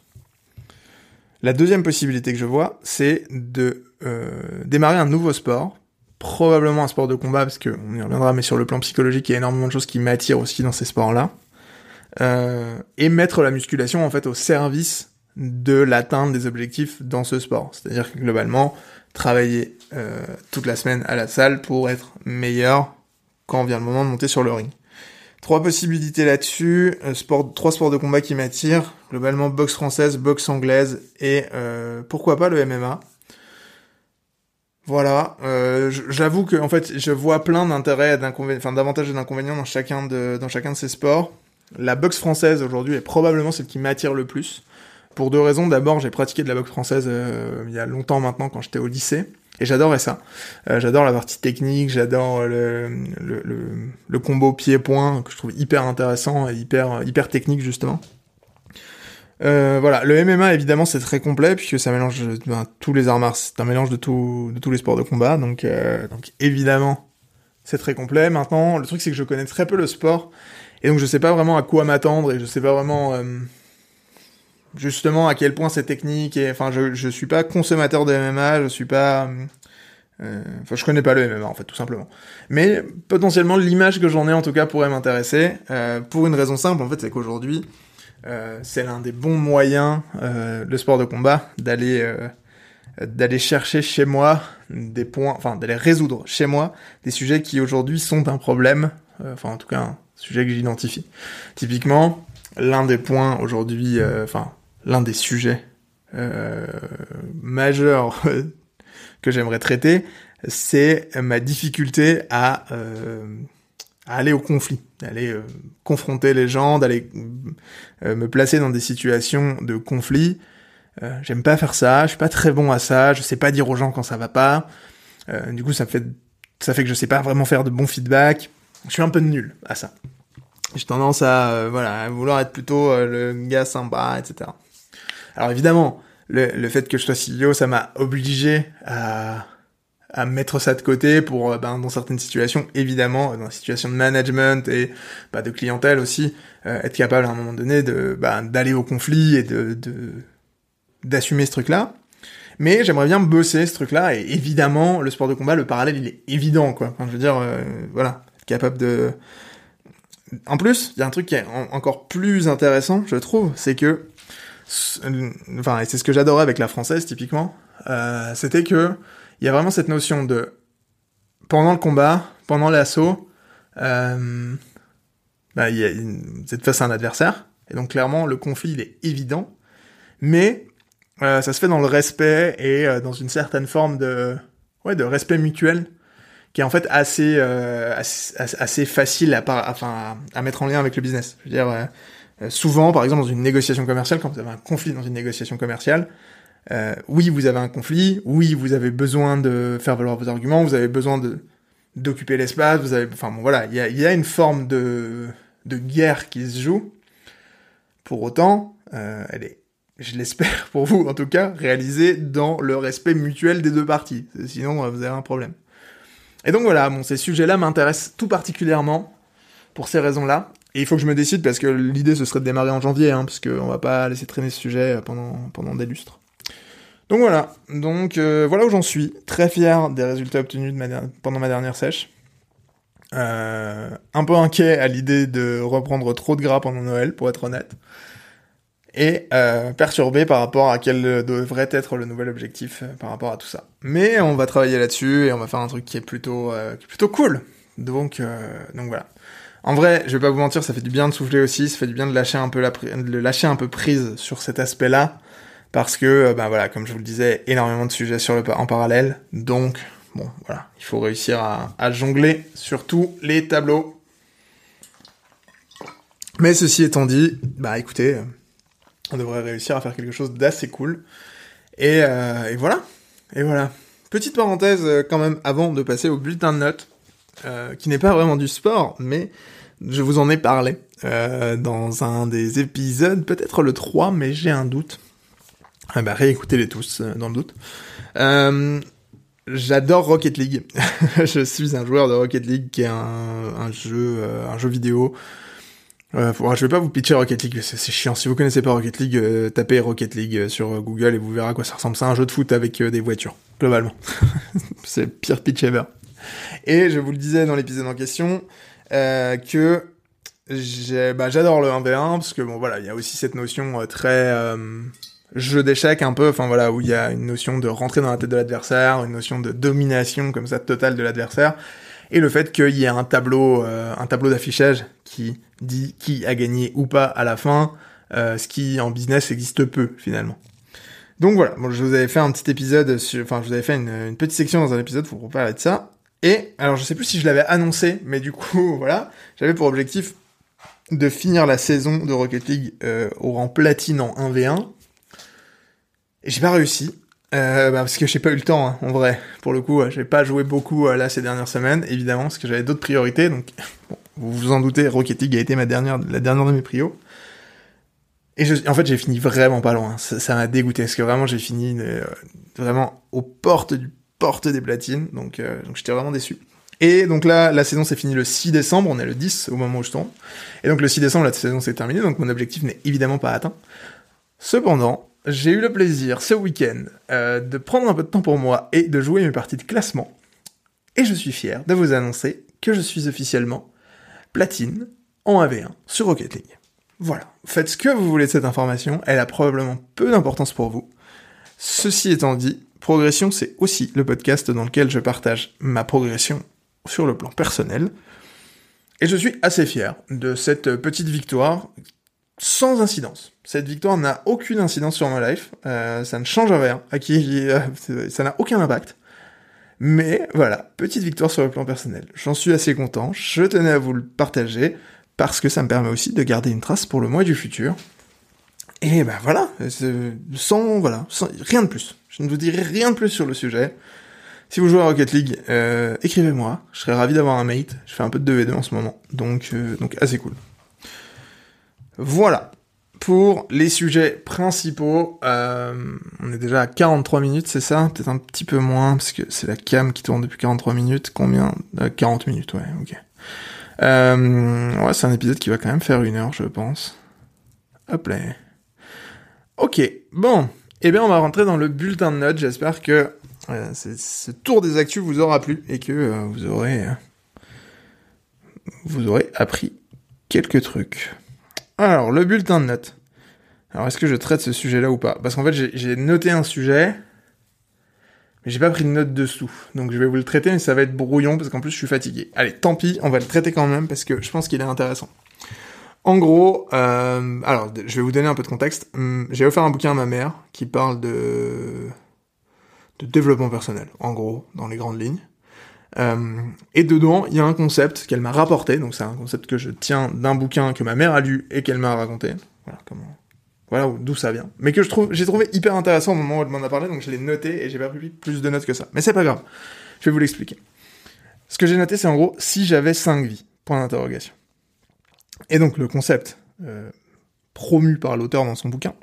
S1: La deuxième possibilité que je vois, c'est de euh, démarrer un nouveau sport, probablement un sport de combat, parce qu'on y reviendra, mais sur le plan psychologique, il y a énormément de choses qui m'attirent aussi dans ces sports-là, euh, et mettre la musculation en fait au service de l'atteinte des objectifs dans ce sport. C'est-à-dire que globalement, travailler euh, toute la semaine à la salle pour être meilleur quand vient le moment de monter sur le ring. Trois possibilités là-dessus. Euh, sport, trois sports de combat qui m'attirent. Globalement, boxe française, boxe anglaise et euh, pourquoi pas le MMA. Voilà. Euh, J'avoue que en fait, je vois plein d'intérêts, enfin d'avantages et d'inconvénients dans chacun de ces sports. La boxe française aujourd'hui est probablement celle qui m'attire le plus. Pour deux raisons. D'abord, j'ai pratiqué de la boxe française euh, il y a longtemps maintenant quand j'étais au lycée. Et j'adorais ça. Euh, j'adore la partie technique, j'adore le, le, le, le, combo pied-point que je trouve hyper intéressant et hyper, hyper technique justement. Euh, voilà, le MMA évidemment c'est très complet puisque ça mélange ben, tous les arts martiaux, c'est un mélange de, tous les sports de combat, donc, euh, évidemment c'est très complet. Maintenant, le truc c'est que je connais très peu le sport et donc je sais pas vraiment à quoi m'attendre et je sais pas vraiment euh, justement à quel point c'est technique enfin je je suis pas consommateur de MMA, je suis pas Enfin, je connais pas le MMA en fait, tout simplement. Mais potentiellement l'image que j'en ai en tout cas pourrait m'intéresser pour une raison simple en fait, c'est qu'aujourd'hui c'est l'un des bons moyens, le sport de combat, d'aller d'aller chercher chez moi des points, enfin d'aller résoudre chez moi des sujets qui aujourd'hui sont un problème, euh, enfin en tout cas un sujet que j'identifie. Typiquement, l'un des points aujourd'hui, euh, enfin l'un des sujets euh, majeurs que j'aimerais traiter, c'est ma difficulté à, à, aller au conflit, d'aller confronter les gens, d'aller me placer dans des situations de conflit euh, j'aime pas faire ça, je suis pas très bon à ça, je sais pas dire aux gens quand ça va pas. Euh, du coup, ça fait ça fait que je sais pas vraiment faire de bons feedback. Je suis un peu nul à ça. J'ai tendance à euh, voilà à vouloir être plutôt le gars sympa, etc. Alors évidemment, le, le fait que je sois CEO, ça m'a obligé à à mettre ça de côté pour ben, dans certaines situations évidemment dans la situation de management et bah, de clientèle aussi être capable à un moment donné de bah, d'aller au conflit et de, de d'assumer ce truc-là. Mais j'aimerais bien bosser ce truc-là, et évidemment, le sport de combat, le parallèle, il est évident, quoi. Enfin, je veux dire, euh, voilà, capable de... En plus, il y a un truc qui est encore plus intéressant, je trouve, c'est que... Enfin, et c'est ce que j'adorais avec la française, typiquement, euh, c'était que il y a vraiment cette notion de... Pendant le combat, pendant l'assaut, euh, bah, une... cette face à un adversaire, et donc clairement, le conflit, il est évident, mais euh, ça se fait dans le respect et euh, dans une certaine forme de, ouais, de respect mutuel qui est en fait assez, assez, facile à, à, mettre en lien avec le business. Je veux dire, souvent, par exemple, dans une négociation commerciale, quand vous avez un conflit dans une négociation commerciale, oui, vous avez un conflit, oui, vous avez besoin de faire valoir vos arguments, vous avez besoin de d'occuper l'espace, vous avez, enfin bon, voilà, il y a, y a une forme de, de guerre qui se joue. Pour autant, elle est je l'espère pour vous en tout cas, réalisé dans le respect mutuel des deux parties. Sinon, euh, vous avez un problème. Et donc voilà, bon, ces sujets-là m'intéressent tout particulièrement pour ces raisons-là. Et il faut que je me décide parce que l'idée ce serait de démarrer en janvier, hein, parce qu'on va pas laisser traîner ce sujet pendant, pendant des lustres. Donc voilà, donc euh, voilà où j'en suis. Très fier des résultats obtenus pendant ma dernière sèche. Euh, un peu inquiet à l'idée de reprendre trop de gras pendant Noël, pour être honnête et euh, perturbé par rapport à quel devrait être le nouvel objectif par rapport à tout ça. Mais on va travailler là-dessus et on va faire un truc qui est plutôt plutôt cool. Donc donc voilà. En vrai, je vais pas vous mentir, ça fait du bien de souffler aussi, ça fait du bien de lâcher un peu la de lâcher un peu prise sur cet aspect-là parce que ben voilà, comme je vous le disais, énormément de sujets sur le en parallèle. Donc bon, voilà, il faut réussir à, à jongler sur tous les tableaux. Mais ceci étant dit, bah écoutez, on devrait réussir à faire quelque chose d'assez cool. Et, euh, et, voilà. Et voilà. Petite parenthèse euh, quand même avant de passer au bulletin de notes, euh, qui n'est pas vraiment du sport, mais je vous en ai parlé euh, dans un des épisodes, peut-être le 3, mais j'ai un doute. Ah bah réécoutez-les tous euh, dans le doute. J'adore Rocket League. je suis un joueur de Rocket League qui est un, jeu, un jeu vidéo euh, je vais pas vous pitcher Rocket League, c'est chiant. Si vous connaissez pas Rocket League, euh, tapez Rocket League euh, sur Google et vous verrez à quoi ça ressemble. C'est un jeu de foot avec des voitures, globalement. c'est le pire pitch ever. Et je vous le disais dans l'épisode en question, que bah, j'adore le 1v1, parce que bon voilà, il y a aussi cette notion très jeu d'échecs un peu, enfin voilà, où il y a une notion de rentrer dans la tête de l'adversaire, une notion de domination comme ça totale de l'adversaire et le fait qu'il y ait un tableau, euh, un tableau d'affichage qui dit qui a gagné ou pas à la fin, euh, ce qui en business existe peu finalement. Donc voilà, bon, je vous avais fait un petit épisode, sur, enfin je vous avais fait une, petite section dans un épisode pour vous parler de ça. Et alors je sais plus si je l'avais annoncé, mais du coup voilà, j'avais pour objectif de finir la saison de Rocket League euh, au rang platine en 1v1. J'ai pas réussi. Euh, bah parce que j'ai pas eu le temps, hein, en vrai. Pour le coup, j'ai pas joué beaucoup euh, là ces dernières semaines, évidemment, parce que j'avais d'autres priorités. Donc, bon, vous vous en doutez, Rocket League a été ma dernière, la dernière de mes prios. Et je, en fait, j'ai fini vraiment pas loin. Ça m'a dégoûté, parce que vraiment, j'ai fini euh, vraiment aux portes du porte des platines. Donc, euh, donc j'étais vraiment déçu. Et donc là, la saison s'est finie le 6 décembre, on est le 10 au moment où je tombe. Et donc le 6 décembre, la saison s'est terminée, donc mon objectif n'est évidemment pas atteint. Cependant, j'ai eu le plaisir ce week-end euh, de prendre un peu de temps pour moi et de jouer mes parties de classement. Et je suis fier de vous annoncer que je suis officiellement platine en AV1 sur Rocket League. Voilà, faites ce que vous voulez de cette information, elle a probablement peu d'importance pour vous. Ceci étant dit, Progression, c'est aussi le podcast dans lequel je partage ma progression sur le plan personnel. Et je suis assez fier de cette petite victoire sans incidence. Cette victoire n'a aucune incidence sur ma life, euh, ça ne change rien, euh, ça n'a aucun impact. Mais voilà, petite victoire sur le plan personnel. J'en suis assez content, je tenais à vous le partager, parce que ça me permet aussi de garder une trace pour le mois du futur. Et ben voilà, sans, voilà, rien de plus. Je ne vous dirai rien de plus sur le sujet. Si vous jouez à Rocket League, euh, écrivez-moi. Je serais ravi d'avoir un mate. Je fais un peu de 2v2 en ce moment, donc assez cool. Voilà pour les sujets principaux. Euh, on est déjà à 43 minutes, c'est ça? Peut-être un petit peu moins, parce que c'est la cam qui tourne depuis 43 minutes. Combien? 40 minutes, ouais, ok. ouais, c'est un épisode qui va quand même faire une heure, je pense. Hop là. Ok, bon. Eh bien, on va rentrer dans le bulletin de notes. J'espère que euh, ce tour des actus vous aura plu et que euh, vous aurez vous aurez appris quelques trucs. Alors, le bulletin de notes. Alors, est-ce que je traite ce sujet-là ou pas? Parce qu'en fait, j'ai noté un sujet, mais j'ai pas pris de note dessous. Donc, je vais vous le traiter, mais ça va être brouillon parce qu'en plus, je suis fatigué. Allez, tant pis, on va le traiter quand même parce que je pense qu'il est intéressant. En gros, euh, alors, je vais vous donner un peu de contexte. Hum, j'ai offert un bouquin à ma mère qui parle de de développement personnel, en gros, dans les grandes lignes. Euh, et dedans, il y a un concept qu'elle m'a rapporté, donc c'est un concept que je tiens d'un bouquin que ma mère a lu et qu'elle m'a raconté. Voilà comment, voilà d'où ça vient. Mais que je trouve, j'ai trouvé hyper intéressant au moment où elle m'en a parlé, donc je l'ai noté et j'ai pas pris plus de notes que ça. Mais c'est pas grave. Je vais vous l'expliquer. Ce que j'ai noté, c'est en gros si j'avais 5 vies. Point d'interrogation. Et donc le concept euh, promu par l'auteur dans son bouquin,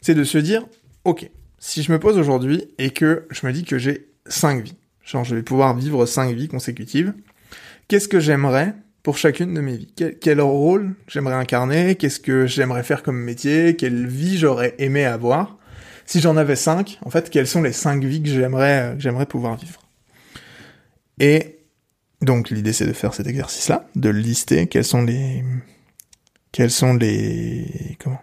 S1: c'est de se dire, ok, si je me pose aujourd'hui et que je me dis que j'ai 5 vies, genre je vais pouvoir vivre 5 vies consécutives, qu'est-ce que j'aimerais pour chacune de mes vies? Quel, rôle j'aimerais incarner? Qu'est-ce que j'aimerais faire comme métier? Quelle vie j'aurais aimé avoir? Si j'en avais 5, en fait, quelles sont les 5 vies que j'aimerais que j'aimerais pouvoir vivre? Et donc l'idée c'est de faire cet exercice-là, de lister quels sont les quels sont les comment?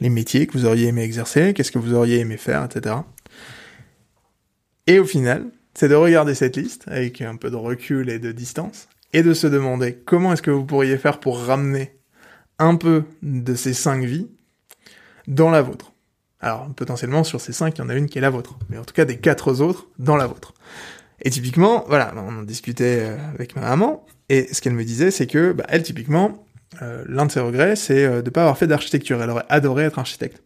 S1: Les métiers que vous auriez aimé exercer, qu'est-ce que vous auriez aimé faire, etc. Et au final, c'est de regarder cette liste avec un peu de recul et de distance et de se demander comment est-ce que vous pourriez faire pour ramener un peu de ces cinq vies dans la vôtre. Alors, potentiellement, sur ces cinq, il y en a une qui est la vôtre. Mais en tout cas, des quatre autres dans la vôtre. Et typiquement, voilà, on en discutait euh, avec ma maman, et ce qu'elle me disait, c'est que, bah, elle, typiquement, euh, l'un de ses regrets, c'est euh, de ne pas avoir fait d'architecture. Elle aurait adoré être architecte.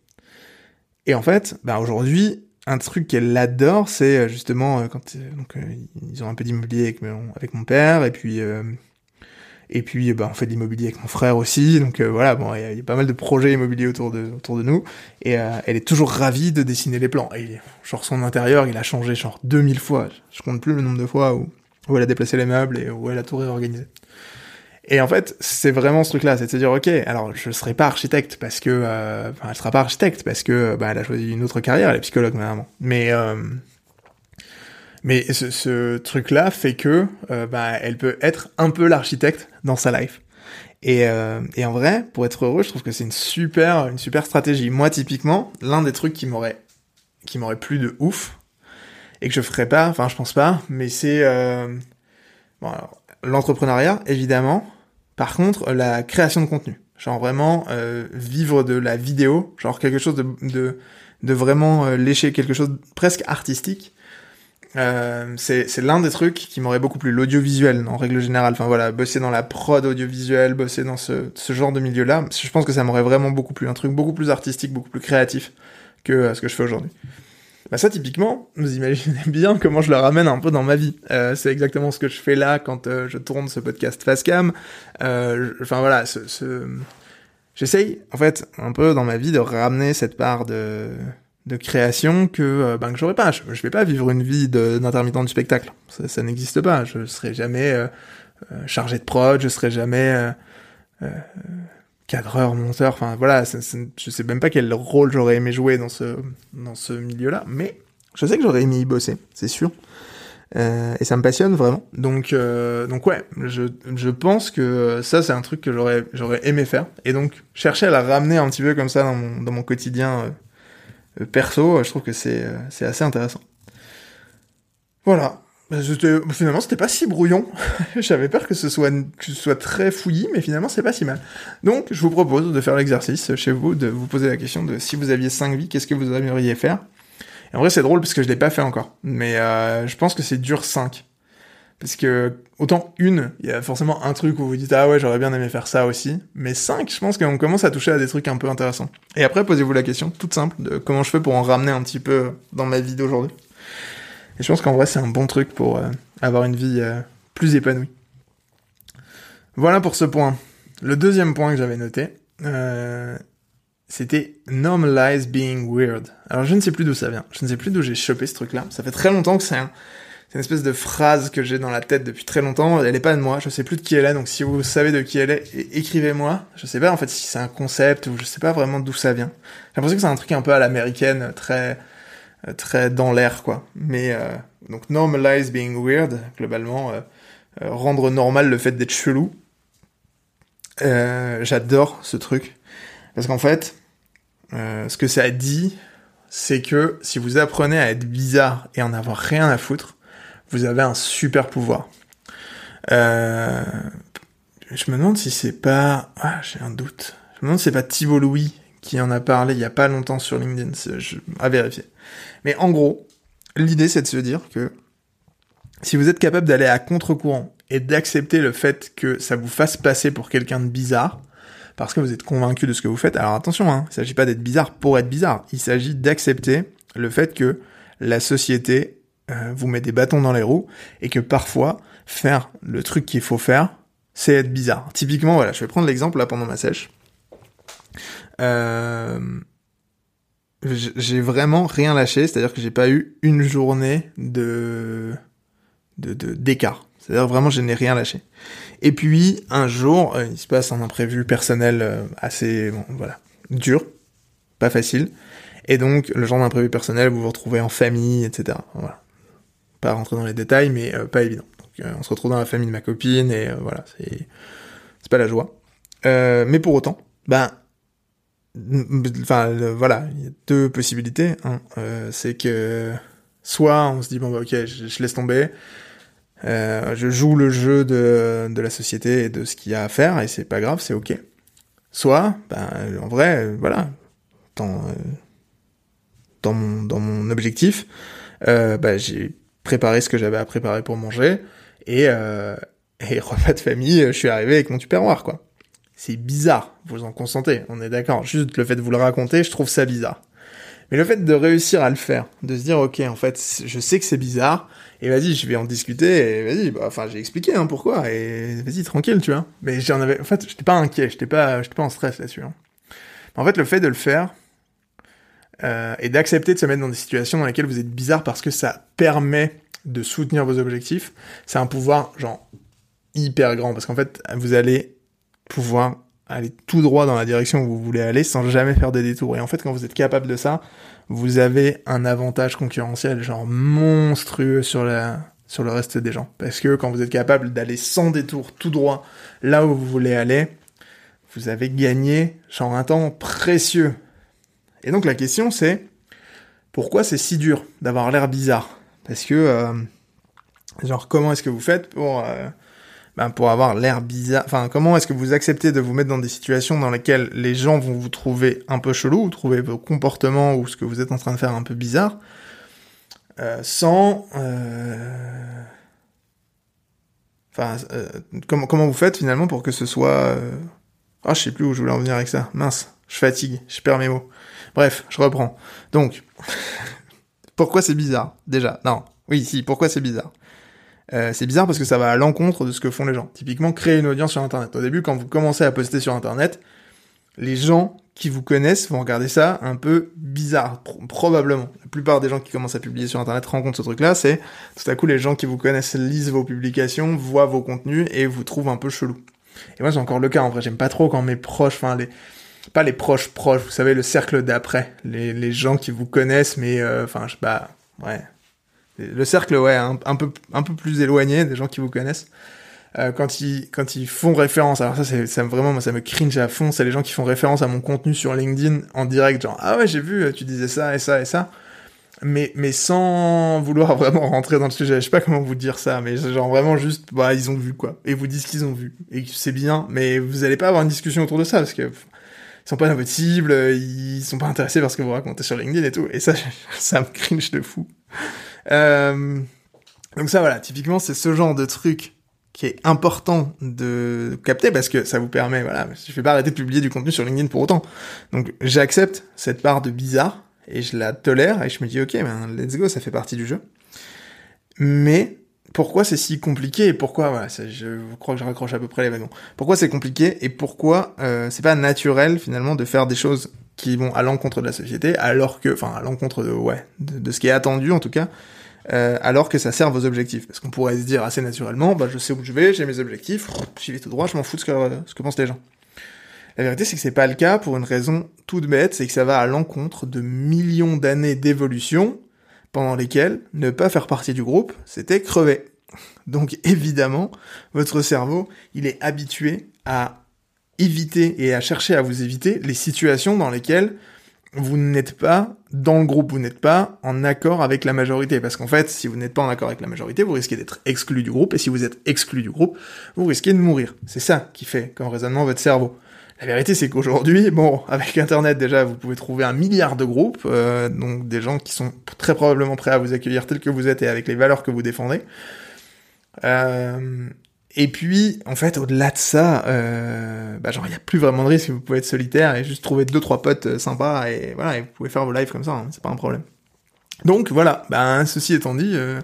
S1: Et en fait, bah aujourd'hui, un truc qu'elle adore, c'est euh, justement quand donc, ils ont un peu d'immobilier avec, mon père, et puis et puis bah, on fait de l'immobilier avec mon frère aussi. Donc voilà, bon, il y, a pas mal de projets immobiliers autour de autour de nous, et elle est toujours ravie de dessiner les plans. Et genre son intérieur, il a changé genre 2000 fois. Je compte plus le nombre de fois où où elle a déplacé les meubles et où elle a tout réorganisé. Et en fait, c'est vraiment ce truc-là, c'est de se dire, ok, alors je serai pas architecte parce que, euh, enfin, elle sera pas architecte parce que, bah, elle a choisi une autre carrière, elle est psychologue maman. Mais, euh, mais ce, ce truc-là fait que, euh, bah, elle peut être un peu l'architecte dans sa life. Et, euh, et en vrai, pour être heureux, je trouve que c'est une super, une super stratégie. Moi, typiquement, l'un des trucs qui m'aurait, qui m'aurait plu de ouf et que je ferais pas, enfin, je pense pas, mais c'est, bon, alors, l'entrepreneuriat, évidemment. Par contre, la création de contenu. Genre vraiment euh, vivre de la vidéo, genre quelque chose de, de, de vraiment euh, lécher, quelque chose presque artistique. Euh, c'est l'un des trucs qui m'aurait beaucoup plu, l'audiovisuel en règle générale. Enfin voilà, bosser dans la prod audiovisuelle, bosser dans ce, ce genre de milieu-là, je pense que ça m'aurait vraiment beaucoup plu. Un truc beaucoup plus artistique, beaucoup plus créatif que euh, ce que je fais aujourd'hui. Bah ça typiquement, vous imaginez bien comment je le ramène un peu dans ma vie. Euh, c'est exactement ce que je fais là quand euh, je tourne ce podcast Facecam. Euh, enfin voilà, ce, ce... j'essaye en fait un peu dans ma vie de ramener cette part de de création que euh, ben que j'aurais pas. Je, vais pas vivre une vie d'intermittent du spectacle. Ça, ça n'existe pas. Je serai jamais euh, chargé de prod. Je serai jamais cadreur, monteur, enfin voilà, je sais même pas quel rôle j'aurais aimé jouer dans ce, dans ce milieu-là, mais je sais que j'aurais aimé y bosser, c'est sûr. Euh, et ça me passionne vraiment. Donc, euh, donc ouais, je, je pense que ça c'est un truc que j'aurais, aimé faire. Et donc chercher à la ramener un petit peu comme ça dans mon, dans mon quotidien euh, perso, je trouve que c'est, c'est assez intéressant. Voilà. Bah, finalement, c'était pas si brouillon. J'avais peur que ce soit, que ce soit très fouillis, mais finalement, c'est pas si mal. Donc, je vous propose de faire l'exercice chez vous, de vous poser la question de si vous aviez 5 vies, qu'est-ce que vous aimeriez faire? En vrai, c'est drôle parce que je l'ai pas fait encore. Mais euh, je pense que c'est dur 5. Parce que autant une, il y a forcément un truc où vous dites ah ouais j'aurais bien aimé faire ça aussi. Mais 5, je pense qu'on commence à toucher à des trucs un peu intéressants. Et après posez-vous la question toute simple de comment je fais pour en ramener un petit peu dans ma vie d'aujourd'hui. Et je pense qu'en vrai c'est un bon truc pour euh, avoir une vie euh, plus épanouie. Voilà pour ce point. Le deuxième point que j'avais noté, euh, c'était Normalize Being Weird. Alors je ne sais plus d'où ça vient, je ne sais plus d'où j'ai chopé ce truc-là. Ça fait très longtemps que c'est une espèce de phrase que j'ai dans la tête depuis très longtemps. Elle n'est pas de moi, je sais plus de qui elle est, donc si vous savez de qui elle est, écrivez-moi. Je sais pas en fait si c'est un concept ou je sais pas vraiment d'où ça vient. J'ai l'impression que c'est un truc un peu à l'américaine, très très dans l'air quoi. Mais euh, donc normalize being weird, globalement, euh, euh, rendre normal le fait d'être chelou. J'adore ce truc parce qu'en fait, euh, ce que ça dit, c'est que si vous apprenez à être bizarre et en avoir rien à foutre, vous avez un super pouvoir. Euh, je me demande si c'est pas... Ah, j'ai un doute. Je me demande si c'est pas Thibault Louis qui en a parlé il y a pas longtemps sur LinkedIn. Je... à vérifier. Mais en gros, l'idée c'est de se dire que si vous êtes capable d'aller à contre-courant et d'accepter le fait que ça vous fasse passer pour quelqu'un de bizarre, parce que vous êtes convaincu de ce que vous faites. Alors attention, hein, il s'agit pas d'être bizarre pour être bizarre. Il s'agit d'accepter le fait que la société euh, vous met des bâtons dans les roues et que parfois faire le truc qu'il faut faire, c'est être bizarre. Typiquement, voilà, je vais prendre l'exemple là pendant ma sèche. Euh, j'ai vraiment rien lâché, c'est-à-dire que j'ai pas eu une journée de d'écart. C'est-à-dire vraiment, je n'ai rien lâché. Et puis, un jour, euh, il se passe un imprévu personnel euh, assez, bon, voilà, dur, pas facile. Et donc, le genre d'imprévu personnel, vous vous retrouvez en famille, etc. Voilà. Pas rentrer dans les détails, mais euh, pas évident. Donc, on se retrouve dans la famille de ma copine, et voilà, c'est, c'est pas la joie. mais pour autant, ben, enfin, voilà, il y a deux possibilités. Hein. c'est que, soit on se dit, bon, bah, ok, je laisse tomber, euh, je joue le jeu de, de la société et de ce qu'il y a à faire et c'est pas grave, c'est ok. Soit, ben, en vrai, voilà, dans, euh, dans, mon, dans mon objectif, euh, ben, j'ai préparé ce que j'avais à préparer pour manger et, euh, et repas de famille, je suis arrivé avec mon tupperware, quoi. C'est bizarre, vous en consentez, on est d'accord. Juste le fait de vous le raconter, je trouve ça bizarre. Mais le fait de réussir à le faire, de se dire ok, en fait, je sais que c'est bizarre, et vas-y, je vais en discuter, et vas-y, bah, enfin, j'ai expliqué, hein, pourquoi, et vas-y, tranquille, tu vois. Mais j'en avais, en fait, j'étais pas inquiet, j'étais pas, j'étais pas en stress là-dessus. Hein. En fait, le fait de le faire, euh, et d'accepter de se mettre dans des situations dans lesquelles vous êtes bizarre parce que ça permet de soutenir vos objectifs, c'est un pouvoir, genre, hyper grand, parce qu'en fait, vous allez pouvoir aller tout droit dans la direction où vous voulez aller sans jamais faire des détours. Et en fait, quand vous êtes capable de ça, vous avez un avantage concurrentiel genre monstrueux sur le reste des gens parce que quand vous êtes capable d'aller sans détour tout droit là où vous voulez aller, vous avez gagné genre un temps précieux. Et donc la question c'est pourquoi c'est si dur d'avoir l'air bizarre? Parce que euh, genre comment est-ce que vous faites pour euh, ben, pour avoir l'air bizarre. Enfin, comment est-ce que vous acceptez de vous mettre dans des situations dans lesquelles les gens vont vous trouver un peu chelou, ou trouver vos comportements ou ce que vous êtes en train de faire un peu bizarre, euh, sans... Euh... Enfin, euh, comment, comment vous faites finalement pour que ce soit... Euh, ah, je sais plus où je voulais en venir avec ça. Mince, je fatigue, je perds mes mots. Bref, je reprends. Donc, pourquoi c'est bizarre? Déjà, non. Oui, si, pourquoi c'est bizarre? Euh, c'est bizarre parce que ça va à l'encontre de ce que font les gens. Typiquement, créer une audience sur Internet. Au début, quand vous commencez à poster sur Internet, les gens qui vous connaissent vont regarder ça un peu bizarre, probablement. La plupart des gens qui commencent à publier sur Internet rencontrent ce truc-là, c'est tout à coup les gens qui vous connaissent lisent vos publications, voient vos contenus et vous trouvent un peu chelou. Et moi, c'est encore le cas. En vrai, j'aime pas trop quand mes proches, enfin les, pas les proches proches, vous savez, le cercle d'après, les, les gens qui vous connaissent, mais euh, enfin, je sais pas, ouais, le cercle, ouais, un, peu un peu plus éloigné des gens qui vous connaissent. Euh, quand ils quand ils font référence, alors ça c'est ça vraiment moi ça me cringe à fond, c'est les gens qui font référence à mon contenu sur LinkedIn en direct, genre ah ouais j'ai vu tu disais ça et ça et ça mais mais sans vouloir vraiment rentrer dans le sujet. Je sais pas comment vous dire ça, mais genre vraiment juste bah ils ont vu quoi et vous disent qu'ils ont vu et c'est bien, mais vous allez pas avoir une discussion autour de ça parce que ils sont pas dans votre cible, ils sont pas intéressés par ce que vous racontez sur LinkedIn et tout. Et ça ça me cringe de fou. Euh, donc ça voilà, typiquement c'est ce genre de truc qui est important de capter parce que ça vous permet, voilà, je vais pas arrêter de publier du contenu sur LinkedIn pour autant. Donc j'accepte cette part de bizarre et je la tolère et je me dis ok ben let's go ça fait partie du jeu mais pourquoi c'est si compliqué et pourquoi voilà je crois que je raccroche à peu près les wagons. Pourquoi c'est compliqué et pourquoi euh, c'est pas naturel finalement de faire des choses qui vont à l'encontre de la société alors que enfin à l'encontre de ouais de, ce qui est attendu en tout cas euh, alors que ça sert vos objectifs. Parce qu'on pourrait se dire assez naturellement bah je sais où je vais j'ai mes objectifs j'y vais tout droit je m'en fous de ce que, ce que pensent les gens. La vérité, c'est que c'est pas le cas pour une raison toute bête, c'est que ça va à l'encontre de millions d'années d'évolution pendant lesquelles ne pas faire partie du groupe, c'était crever. Donc évidemment, votre cerveau, il est habitué à éviter et à chercher à vous éviter les situations dans lesquelles vous n'êtes pas dans le groupe, vous n'êtes pas en accord avec la majorité. Parce qu'en fait, si vous n'êtes pas en accord avec la majorité, vous risquez d'être exclu du groupe, et si vous êtes exclu du groupe, vous risquez de mourir. C'est ça qui fait comme raisonnement votre cerveau. La vérité, c'est qu'aujourd'hui, bon, avec Internet déjà, vous pouvez trouver un milliard de groupes, euh, donc des gens qui sont très probablement prêts à vous accueillir tel que vous êtes et avec les valeurs que vous défendez. Euh, et puis, en fait, au-delà de ça, euh, bah, genre, il n'y a plus vraiment de risque. Vous pouvez être solitaire et juste trouver deux trois potes euh, sympas et voilà, et vous pouvez faire vos lives comme ça. Hein, c'est pas un problème. Donc voilà. Ben, ceci étant dit. Euh,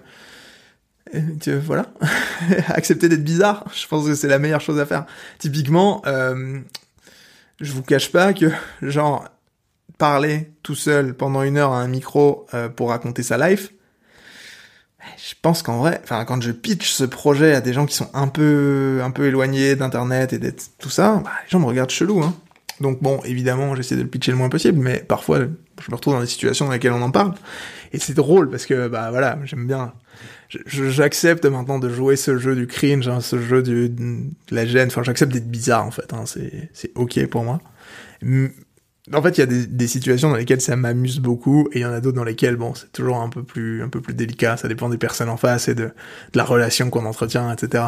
S1: voilà, accepter d'être bizarre, je pense que c'est la meilleure chose à faire. Typiquement, euh, je vous cache pas que, genre, parler tout seul pendant une heure à un micro euh, pour raconter sa life, je pense qu'en vrai, enfin, quand je pitch ce projet à des gens qui sont un peu, un peu éloignés d'internet et d'être tout ça, bah, les gens me regardent chelou, hein. Donc bon, évidemment, j'essaie de le pitcher le moins possible, mais parfois, je me retrouve dans des situations dans lesquelles on en parle. Et c'est drôle parce que, bah voilà, j'aime bien j'accepte maintenant de jouer ce jeu du cringe, hein, ce jeu du, de la gêne. Enfin, j'accepte d'être bizarre en fait. Hein, c'est ok pour moi. En fait, il y a des, des, situations dans lesquelles ça m'amuse beaucoup, et il y en a d'autres dans lesquelles, bon, c'est toujours un peu plus un peu plus délicat. Ça dépend des personnes en face et de, de la relation qu'on entretient, etc.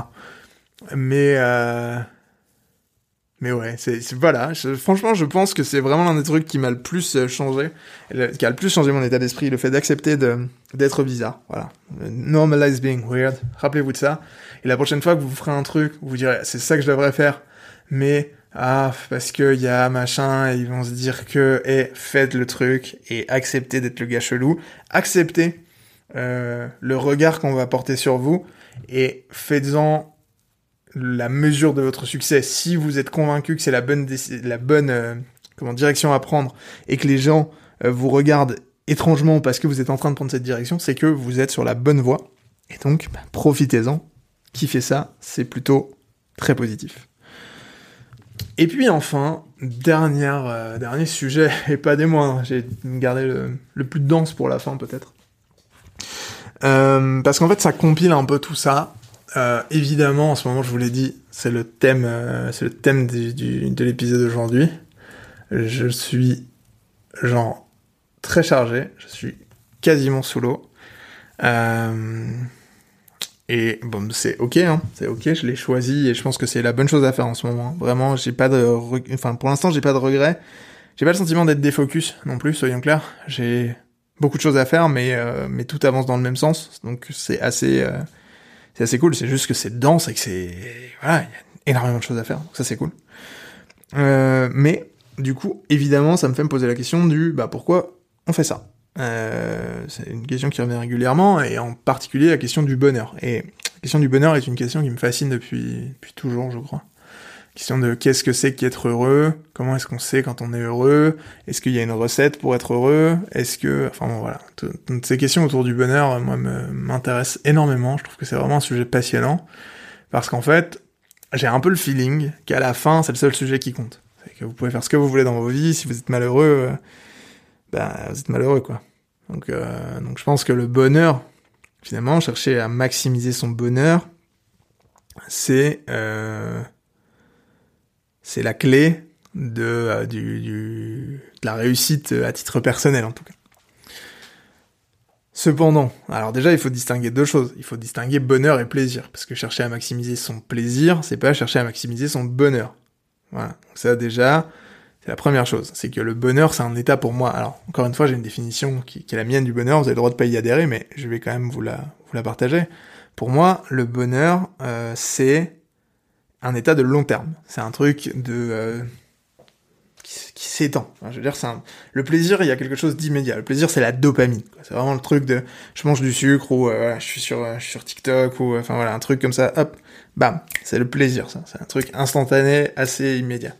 S1: Mais euh, mais ouais, c'est voilà. franchement, je pense que c'est vraiment l'un des trucs qui m'a le plus euh, changé, qui a le plus changé mon état d'esprit, le fait d'accepter d'être bizarre. Voilà, normalize being weird. Rappelez-vous de ça. Et la prochaine fois que vous ferez un truc, vous direz c'est ça que je devrais faire, mais ah parce que y a machin, ils vont se dire que et faites le truc et acceptez d'être le gars chelou, acceptez euh, le regard qu'on va porter sur vous et faites-en la mesure de votre succès, si vous êtes convaincu que c'est la bonne, la bonne euh, comment, direction à prendre et que les gens euh, vous regardent étrangement parce que vous êtes en train de prendre cette direction, c'est que vous êtes sur la bonne voie. Et donc, bah, profitez-en. Qui fait ça, c'est plutôt très positif. Et puis enfin, euh, dernier sujet, et pas des moindres, j'ai gardé le, le, plus dense pour la fin peut-être. parce qu'en fait, ça compile un peu tout ça. Euh, évidemment, en ce moment, je vous l'ai dit, c'est le thème, euh, c'est le thème du, de l'épisode d'aujourd'hui. Je suis genre très chargé, je suis quasiment sous l'eau. Euh, et bon, c'est ok, hein, c'est ok, je l'ai choisi et je pense que c'est la bonne chose à faire en ce moment. Vraiment, j'ai pas de, enfin, pour l'instant, j'ai pas de regrets. J'ai pas le sentiment d'être défocus non plus, soyons clairs. J'ai beaucoup de choses à faire, mais mais tout avance dans le même sens, donc c'est assez c'est assez cool. C'est juste que c'est dense et que c'est y a énormément de choses à faire. Ça c'est cool. Euh, mais du coup, évidemment, ça me fait me poser la question du bah pourquoi on fait ça? Euh, c'est une question qui revient régulièrement et en particulier la question du bonheur. Et la question du bonheur est une question qui me fascine depuis toujours, je crois. Question de qu'est-ce que c'est qu'être heureux, comment est-ce qu'on sait quand on est heureux, est-ce qu'il y a une recette pour être heureux, est-ce que, enfin bon voilà, toutes ces questions autour du bonheur, moi m'intéressent énormément. Je trouve que c'est vraiment un sujet passionnant parce qu'en fait, j'ai un peu le feeling qu'à la fin, c'est le seul sujet qui compte. C'est que vous pouvez faire ce que vous voulez dans vos vies. Si vous êtes malheureux, euh, ben, vous êtes malheureux, quoi. Donc, euh, donc je pense que le bonheur, finalement, chercher à maximiser son bonheur, c'est euh, c'est la clé de, euh, du, la réussite à titre personnel, en tout cas. Cependant, alors déjà, il faut distinguer deux choses. Il faut distinguer bonheur et plaisir. Parce que chercher à maximiser son plaisir, c'est pas chercher à maximiser son bonheur. Voilà. Ça, déjà, c'est la première chose. C'est que le bonheur, c'est un état pour moi. Alors, encore une fois, j'ai une définition qui, qui, est la mienne du bonheur. Vous avez le droit de pas y adhérer, mais je vais quand même vous la, vous la partager. Pour moi, le bonheur, euh, c'est un état de long terme. C'est un truc de, euh, qui s'étend. je veux dire, c'est le plaisir, il y a quelque chose d'immédiat. Le plaisir, c'est la dopamine. C'est vraiment le truc de, je mange du sucre ou euh, je suis sur, je suis sur TikTok ou enfin voilà, un truc comme ça. Hop, bam, c'est le plaisir. Ça, c'est un truc instantané, assez immédiat.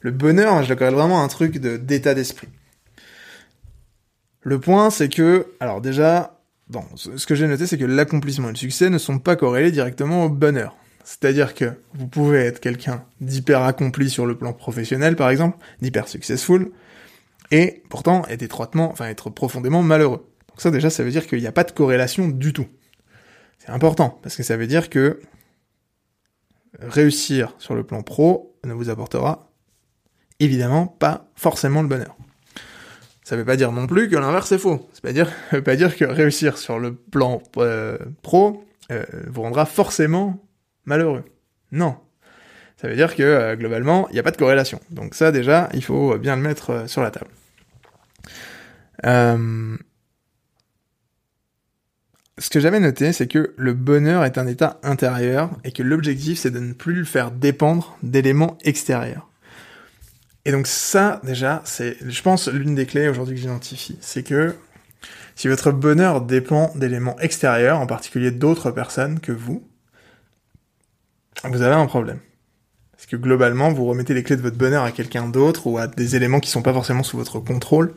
S1: Le bonheur, je le connais vraiment un truc de d'état d'esprit. Le point, c'est que, alors déjà, ce que j'ai noté, c'est que l'accomplissement et le succès ne sont pas corrélés directement au bonheur. C'est-à-dire que vous pouvez être quelqu'un d'hyper accompli sur le plan professionnel, par exemple, d'hyper successful, et pourtant être étroitement, enfin être profondément malheureux. Donc ça déjà, ça veut dire qu'il n'y a pas de corrélation du tout. C'est important, parce que ça veut dire que réussir sur le plan pro ne vous apportera évidemment pas forcément le bonheur. Ça veut pas dire non plus que l'inverse est faux. Ça dire, veut pas dire que réussir sur le plan euh, pro euh, vous rendra forcément malheureux. Non. Ça veut dire que euh, globalement, il n'y a pas de corrélation. Donc ça déjà, il faut bien le mettre euh, sur la table. Euh, ce que j'avais noté, c'est que le bonheur est un état intérieur et que l'objectif, c'est de ne plus le faire dépendre d'éléments extérieurs. Et donc ça, déjà, c'est, je pense, l'une des clés aujourd'hui que j'identifie. C'est que si votre bonheur dépend d'éléments extérieurs, en particulier d'autres personnes que vous, vous avez un problème. Parce que globalement, vous remettez les clés de votre bonheur à quelqu'un d'autre ou à des éléments qui sont pas forcément sous votre contrôle.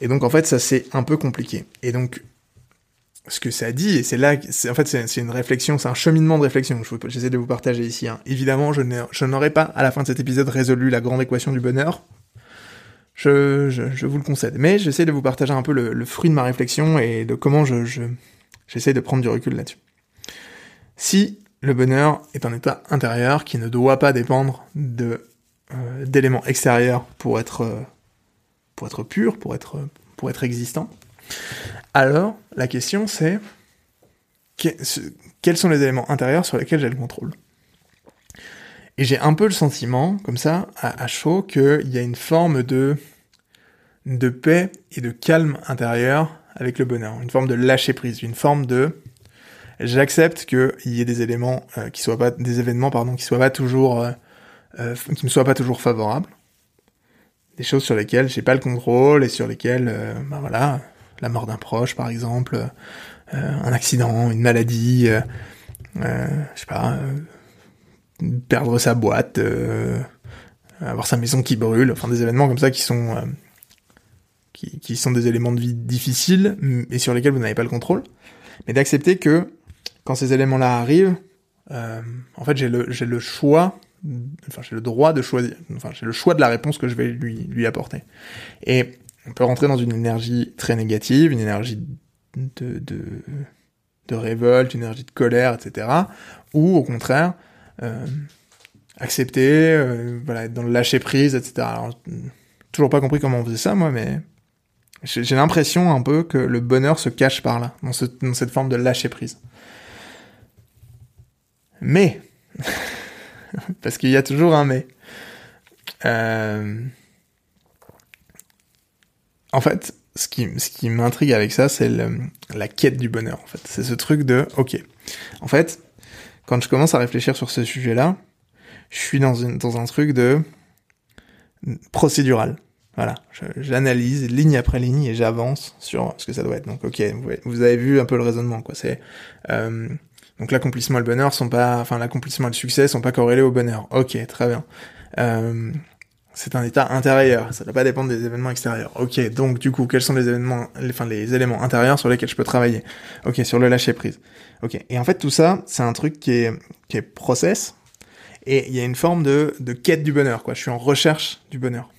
S1: Et donc, en fait, ça, c'est un peu compliqué. Et donc, ce que ça dit, et c'est là, en fait, c'est une réflexion, c'est un cheminement de réflexion que j'essaie de vous partager ici. Hein. Évidemment, je n'aurai pas, à la fin de cet épisode, résolu la grande équation du bonheur. Je, je, vous le concède. Mais j'essaie de vous partager un peu le, fruit de ma réflexion et de comment je, j'essaie de prendre du recul là-dessus. Si le bonheur est un état intérieur qui ne doit pas dépendre de euh, d'éléments extérieurs pour être euh, pour être pur, pour être pour être existant. Alors la question c'est quels sont les éléments intérieurs sur lesquels j'ai le contrôle? Et j'ai un peu le sentiment, comme ça, à, à chaud, qu'il y a une forme de de paix et de calme intérieur avec le bonheur, une forme de lâcher prise, une forme de J'accepte qu'il y ait des éléments euh, qui soient pas, des événements pardon, qui soient pas toujours, euh, euh, qui me soient pas toujours favorables, des choses sur lesquelles j'ai pas le contrôle et sur lesquelles, bah voilà, la mort d'un proche par exemple, un accident, une maladie, je sais pas, perdre sa boîte, avoir sa maison qui brûle, enfin des événements comme ça qui sont qui, qui sont des éléments de vie difficiles et sur lesquels vous n'avez pas le contrôle, mais d'accepter que quand ces éléments-là arrivent, euh, en fait, j'ai le, j'ai le choix, enfin, j'ai le droit de choisir, enfin, j'ai le choix de la réponse que je vais lui, lui apporter. Et on peut rentrer dans une énergie très négative, une énergie de, de, de révolte, une énergie de colère, etc. Ou au contraire, euh, accepter, euh, voilà, être dans le lâcher prise, etc. Alors, toujours pas compris comment on faisait ça, moi, mais j'ai l'impression un peu que le bonheur se cache par là, dans, ce, dans cette forme de lâcher prise. Mais, parce qu'il y a toujours un mais. Euh... En fait, ce qui, ce qui m'intrigue avec ça, c'est la quête du bonheur. En fait, c'est ce truc de, ok. En fait, quand je commence à réfléchir sur ce sujet-là, je suis dans, une, dans un truc de procédural. Voilà, j'analyse ligne après ligne et j'avance sur ce que ça doit être. Donc, ok, vous avez vu un peu le raisonnement, quoi. C'est euh, donc l'accomplissement et le bonheur sont pas, enfin l'accomplissement et le succès sont pas corrélés au bonheur. Ok, très bien. Euh, c'est un état intérieur, ça ne doit pas dépendre des événements extérieurs. Ok, donc du coup, quels sont les événements, les, enfin les éléments intérieurs sur lesquels je peux travailler? Ok, sur le lâcher prise. Ok, et en fait tout ça, c'est un truc qui est qui est process, Et il y a une forme de, de quête du bonheur, quoi. Je suis en recherche du bonheur.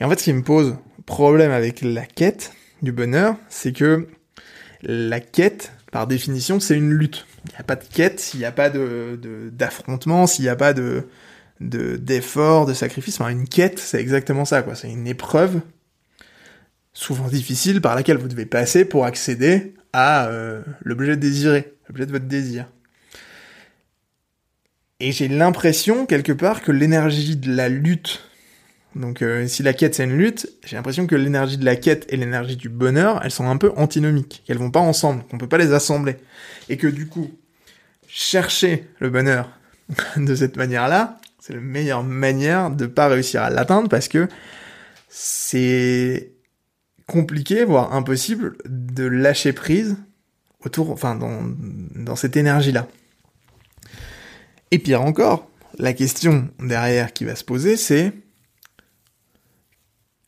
S1: Et en fait, ce qui me pose problème avec la quête du bonheur, c'est que la quête, par définition, c'est une lutte. Il n'y a pas de quête s'il n'y a pas de, d'affrontement, s'il n'y a pas de, de, d'effort, de sacrifice. Une quête, c'est exactement ça, quoi. C'est une épreuve, souvent difficile, par laquelle vous devez passer pour accéder à euh, l'objet désiré, l'objet de votre désir. Et j'ai l'impression, quelque part, que l'énergie de la lutte donc euh, si la quête c'est une lutte, j'ai l'impression que l'énergie de la quête et l'énergie du bonheur, elles sont un peu antinomiques, qu'elles vont pas ensemble, qu'on peut pas les assembler. Et que du coup, chercher le bonheur de cette manière-là, c'est la meilleure manière de pas réussir à l'atteindre parce que c'est compliqué, voire impossible, de lâcher prise autour, enfin, dans, dans cette énergie-là. Et pire encore, la question derrière qui va se poser, c'est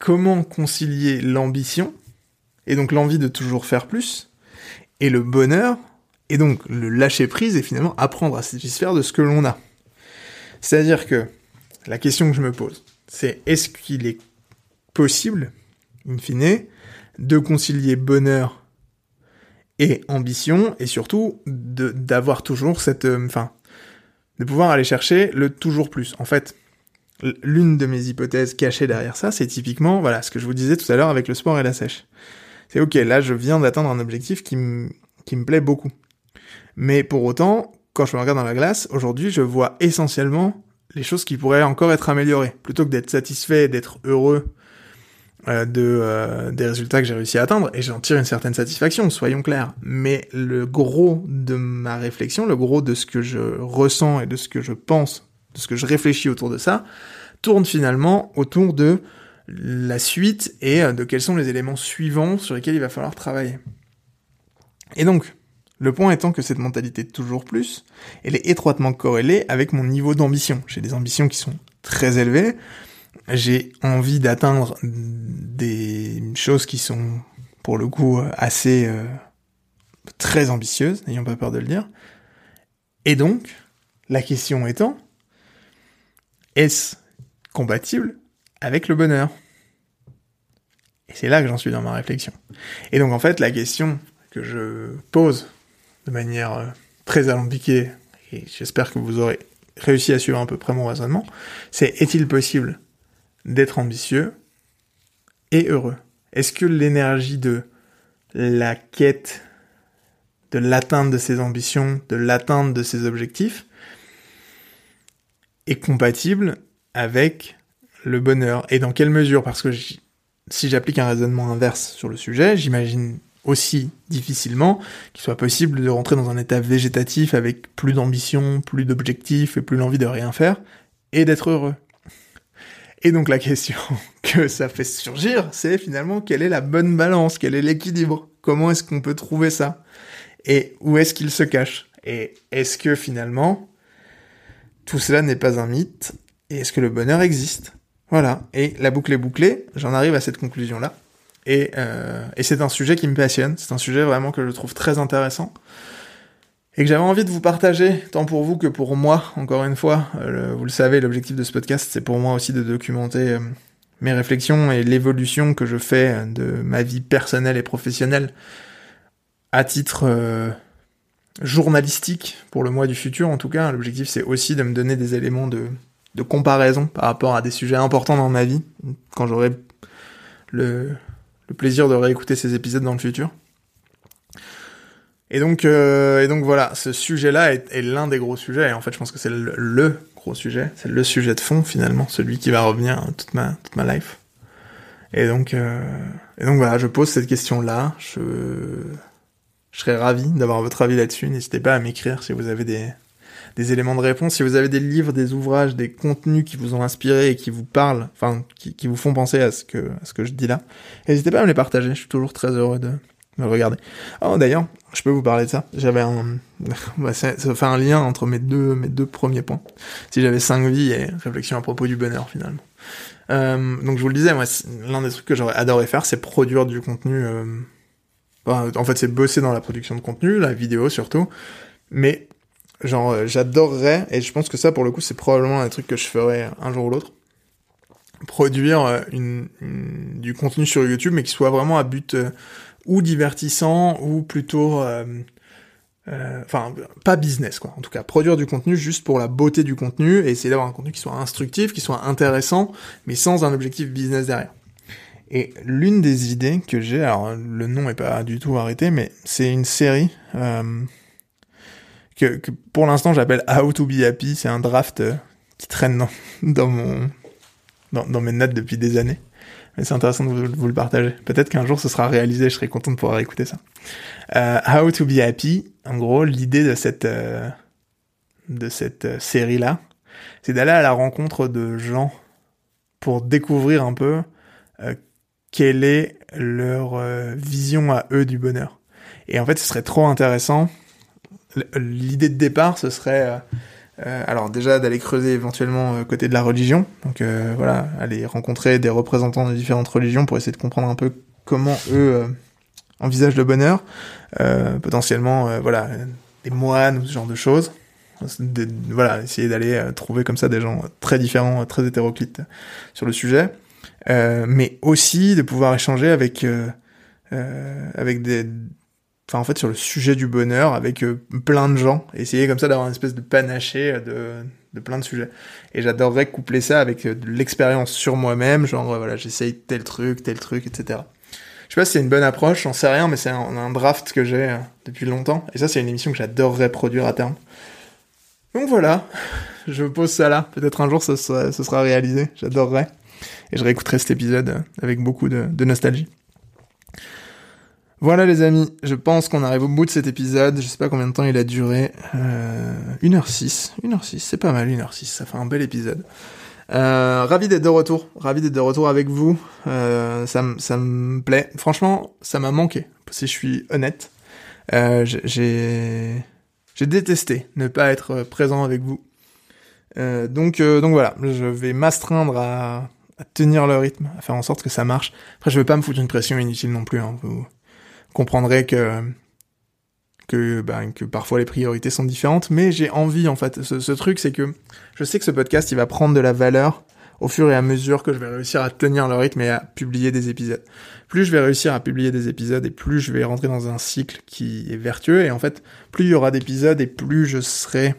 S1: comment concilier l'ambition, et donc l'envie de toujours faire plus, et le bonheur, et donc le lâcher prise, et finalement apprendre à satisfaire de ce que l'on a. C'est-à-dire que la question que je me pose, c'est est-ce qu'il est possible, in fine, de concilier bonheur et ambition, et surtout d'avoir toujours cette... Euh, enfin, de pouvoir aller chercher le toujours plus. En fait, l'une de mes hypothèses cachées derrière ça, c'est typiquement, voilà, ce que je vous disais tout à l'heure avec le sport et la sèche. C'est ok, là, je viens d'atteindre un objectif qui me, qui me plaît beaucoup. Mais pour autant, quand je me regarde dans la glace, aujourd'hui, je vois essentiellement les choses qui pourraient encore être améliorées. Plutôt que d'être satisfait, d'être heureux euh, de, euh, des résultats que j'ai réussi à atteindre, et j'en tire une certaine satisfaction, soyons clairs. Mais le gros de ma réflexion, le gros de ce que je ressens et de ce que je pense de ce que je réfléchis autour de ça, tourne finalement autour de la suite et euh, de quels sont les éléments suivants sur lesquels il va falloir travailler. Et donc, le point étant que cette mentalité toujours plus, elle est étroitement corrélée avec mon niveau d'ambition. J'ai des ambitions qui sont très élevées, j'ai envie d'atteindre des choses qui sont pour le coup assez euh, très ambitieuses, n'ayons pas peur de le dire. Et donc, la question étant, est-ce compatible avec le bonheur Et c'est là que j'en suis dans ma réflexion. Et donc en fait, la question que je pose de manière euh, très alambiquée, et j'espère que vous aurez réussi à suivre à peu près mon raisonnement, c'est est-il possible d'être ambitieux et heureux? Est-ce que l'énergie de la quête, de l'atteinte de ses ambitions, de l'atteinte de ses objectifs, est compatible avec le bonheur. Et dans quelle mesure? Parce que si j'applique un raisonnement inverse sur le sujet, j'imagine aussi difficilement qu'il soit possible de rentrer dans un état végétatif avec plus d'ambition, plus d'objectifs et plus l'envie de rien faire et d'être heureux. Et donc la question que ça fait surgir, c'est finalement quelle est la bonne balance, quel est l'équilibre, comment est-ce qu'on peut trouver ça? Et où est-ce qu'il se cache? Et est-ce que finalement tout cela n'est pas un mythe, et est-ce que le bonheur existe? Voilà, et la boucle est bouclée, j'en arrive à cette conclusion-là, et, euh, et c'est un sujet qui me passionne, c'est un sujet vraiment que je trouve très intéressant, et que j'avais envie de vous partager, tant pour vous que pour moi, encore une fois, euh, vous le savez, l'objectif de ce podcast, c'est pour moi aussi de documenter euh, mes réflexions et l'évolution que je fais de ma vie personnelle et professionnelle à titre journalistique pour le mois du futur en tout cas. L'objectif c'est aussi de me donner des éléments de, de comparaison par rapport à des sujets importants dans ma vie quand j'aurai le, le plaisir de réécouter ces épisodes dans le futur. Et donc, euh, et donc voilà, ce sujet-là est, est l'un des gros sujets. Et en fait, je pense que c'est le, le, gros sujet, c'est le sujet de fond finalement, celui qui va revenir toute ma toute ma life. Et donc, euh, et donc voilà, je pose cette question-là. Je je serais ravi d'avoir votre avis là-dessus. N'hésitez pas à m'écrire si vous avez des, des éléments de réponse, si vous avez des livres, des ouvrages, des contenus qui vous ont inspiré et qui vous parlent, enfin, qui, qui vous font penser à ce que, à ce que je dis là. N'hésitez pas à me les partager. Je suis toujours très heureux de me regarder. Oh, d'ailleurs, je peux vous parler de ça. J'avais un, bah, ça, fait un lien entre mes deux, mes deux premiers points. Si j'avais cinq vies et réflexion à propos du bonheur, finalement. Euh, donc je vous le disais, moi, l'un des trucs que j'aurais adoré faire, c'est produire du contenu, euh, en fait, c'est bosser dans la production de contenu, la vidéo surtout, mais genre, euh, j'adorerais, et je pense que ça, pour le coup, c'est probablement un truc que je ferais un jour ou l'autre, produire euh, une, du contenu sur YouTube, mais qui soit vraiment à but euh, ou divertissant, ou plutôt... Enfin, pas business, quoi. En tout cas, produire du contenu juste pour la beauté du contenu, et essayer d'avoir un contenu qui soit instructif, qui soit intéressant, mais sans un objectif business derrière. Et l'une des idées que j'ai, alors le nom est pas du tout arrêté, mais c'est une série euh, que, que, pour l'instant j'appelle How to Be Happy. C'est un draft euh, qui traîne dans, dans mon dans, dans, mes notes depuis des années. Mais c'est intéressant de vous, le partager. Peut-être qu'un jour ce sera réalisé, je serai content de pouvoir écouter ça. Euh, How to Be Happy. En gros, l'idée de cette euh, de cette euh, série là, c'est d'aller à la rencontre de gens pour découvrir un peu euh, quelle est leur vision à eux du bonheur. Et en fait, ce serait trop intéressant. L'idée de départ, ce serait euh, euh alors déjà d'aller creuser éventuellement euh, côté de la religion. Donc euh, voilà, aller rencontrer des représentants de différentes religions pour essayer de comprendre un peu comment eux envisagent le bonheur. potentiellement, voilà, des moines ou ce genre de choses. Voilà, essayer d'aller trouver comme ça des gens très différents, très hétéroclites sur le sujet. Euh, mais aussi de pouvoir échanger avec euh, euh, avec des enfin en fait sur le sujet du bonheur avec plein de gens essayer comme ça d'avoir une espèce de panaché de de plein de sujets et j'adorerais coupler ça avec de l'expérience sur moi-même genre voilà j'essaye tel truc tel truc etc je sais pas si c'est une bonne approche, j'en sais rien, mais c'est un, draft que j'ai depuis longtemps. Et ça, c'est une émission que j'adorerais produire à terme. Donc voilà, je pose ça là. Peut-être un jour, ce sera, ce sera réalisé. J'adorerais et je réécouterai cet épisode avec beaucoup de nostalgie. Voilà les amis, je pense qu'on arrive au bout de cet épisode, je sais pas combien de temps il a duré, euh, 1h06, 1h06, c'est pas mal 1h06, ça fait un bel épisode. Euh, ravi d'être de retour, ravi d'être de retour avec vous, euh, ça, me plaît, franchement ça m'a manqué, si je suis honnête, j'ai détesté ne pas être présent avec vous. Donc, donc voilà, je vais m'astreindre à, à tenir le rythme, à faire en sorte que ça marche. Après, je veux pas me foutre une pression inutile non plus. Hein. Vous comprendrez que que ben, que parfois les priorités sont différentes, mais j'ai envie en fait. Ce, ce truc, c'est que je sais que ce podcast, il va prendre de la valeur au fur et à mesure que je vais réussir à tenir le rythme et à publier des épisodes. Plus je vais réussir à publier des épisodes et plus je vais rentrer dans un cycle qui est vertueux et en fait, plus il y aura d'épisodes et plus je serai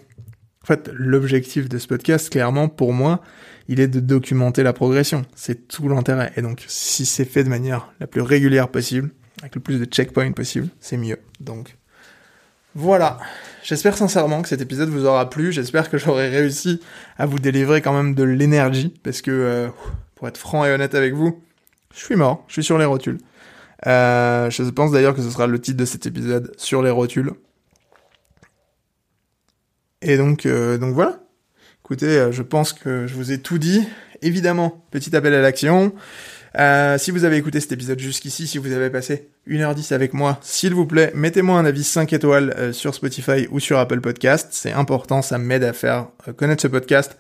S1: en fait, l'objectif de ce podcast, clairement, pour moi, il est de documenter la progression. C'est tout l'intérêt. Et donc, si c'est fait de manière la plus régulière possible, avec le plus de checkpoints possible, c'est mieux. Donc, voilà. J'espère sincèrement que cet épisode vous aura plu. J'espère que j'aurai réussi à vous délivrer quand même de l'énergie. Parce que, euh, pour être franc et honnête avec vous, je suis mort. Je suis sur les rotules. Euh, je pense d'ailleurs que ce sera le titre de cet épisode, sur les rotules. Et donc, euh, donc voilà. Écoutez, je pense que je vous ai tout dit. Évidemment, petit appel à l'action. Euh, si vous avez écouté cet épisode jusqu'ici, si vous avez passé 1h10 avec moi, s'il vous plaît, mettez-moi un avis 5 étoiles euh, sur Spotify ou sur Apple Podcast. C'est important, ça m'aide à faire euh, connaître ce podcast.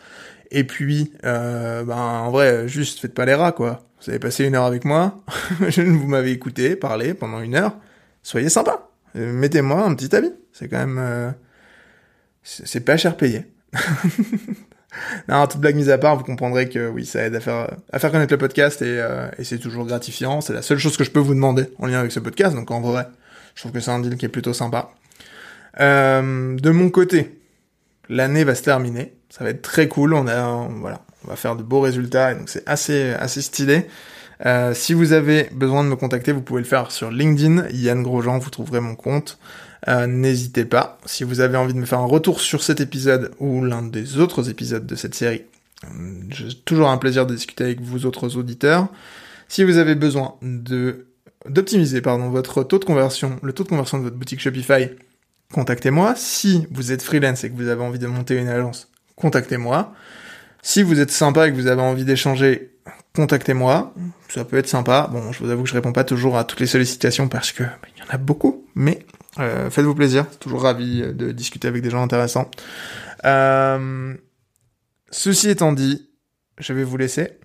S1: Et puis, euh, ben, en vrai, juste faites pas les rats, quoi. Vous avez passé une heure avec moi, vous m'avez écouté parler pendant une heure. Soyez sympa. Mettez-moi un petit avis. C'est quand même c'est pas cher payé. non, toute blague mise à part, vous comprendrez que oui, ça aide à faire, à faire connaître le podcast et, euh, et c'est toujours gratifiant. C'est la seule chose que je peux vous demander en lien avec ce podcast, donc en vrai, je trouve que c'est un deal qui est plutôt sympa. Euh, de mon côté, l'année va se terminer. Ça va être très cool. On a, voilà, on va faire de beaux résultats et donc c'est assez, assez stylé. Euh, si vous avez besoin de me contacter, vous pouvez le faire sur LinkedIn, Yann Grosjean, vous trouverez mon compte. Euh, N'hésitez pas. Si vous avez envie de me faire un retour sur cet épisode ou l'un des autres épisodes de cette série, euh, j'ai toujours un plaisir de discuter avec vous autres auditeurs. Si vous avez besoin d'optimiser pardon votre taux de conversion, le taux de conversion de votre boutique Shopify, contactez-moi. Si vous êtes freelance et que vous avez envie de monter une agence, contactez-moi. Si vous êtes sympa et que vous avez envie d'échanger, contactez-moi. Ça peut être sympa. Bon, je vous avoue que je réponds pas toujours à toutes les sollicitations parce que bah, il y en a beaucoup, mais euh, faites-vous plaisir. Toujours ravi de discuter avec des gens intéressants. Euh, ceci étant dit, je vais vous laisser.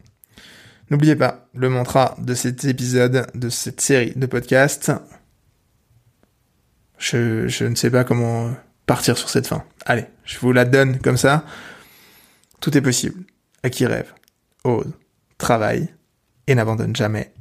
S1: N'oubliez pas le mantra de cet épisode, de cette série de podcasts. Je, je ne sais pas comment partir sur cette fin. Allez, je vous la donne comme ça. Tout est possible. À qui rêve, ose, travaille et n'abandonne jamais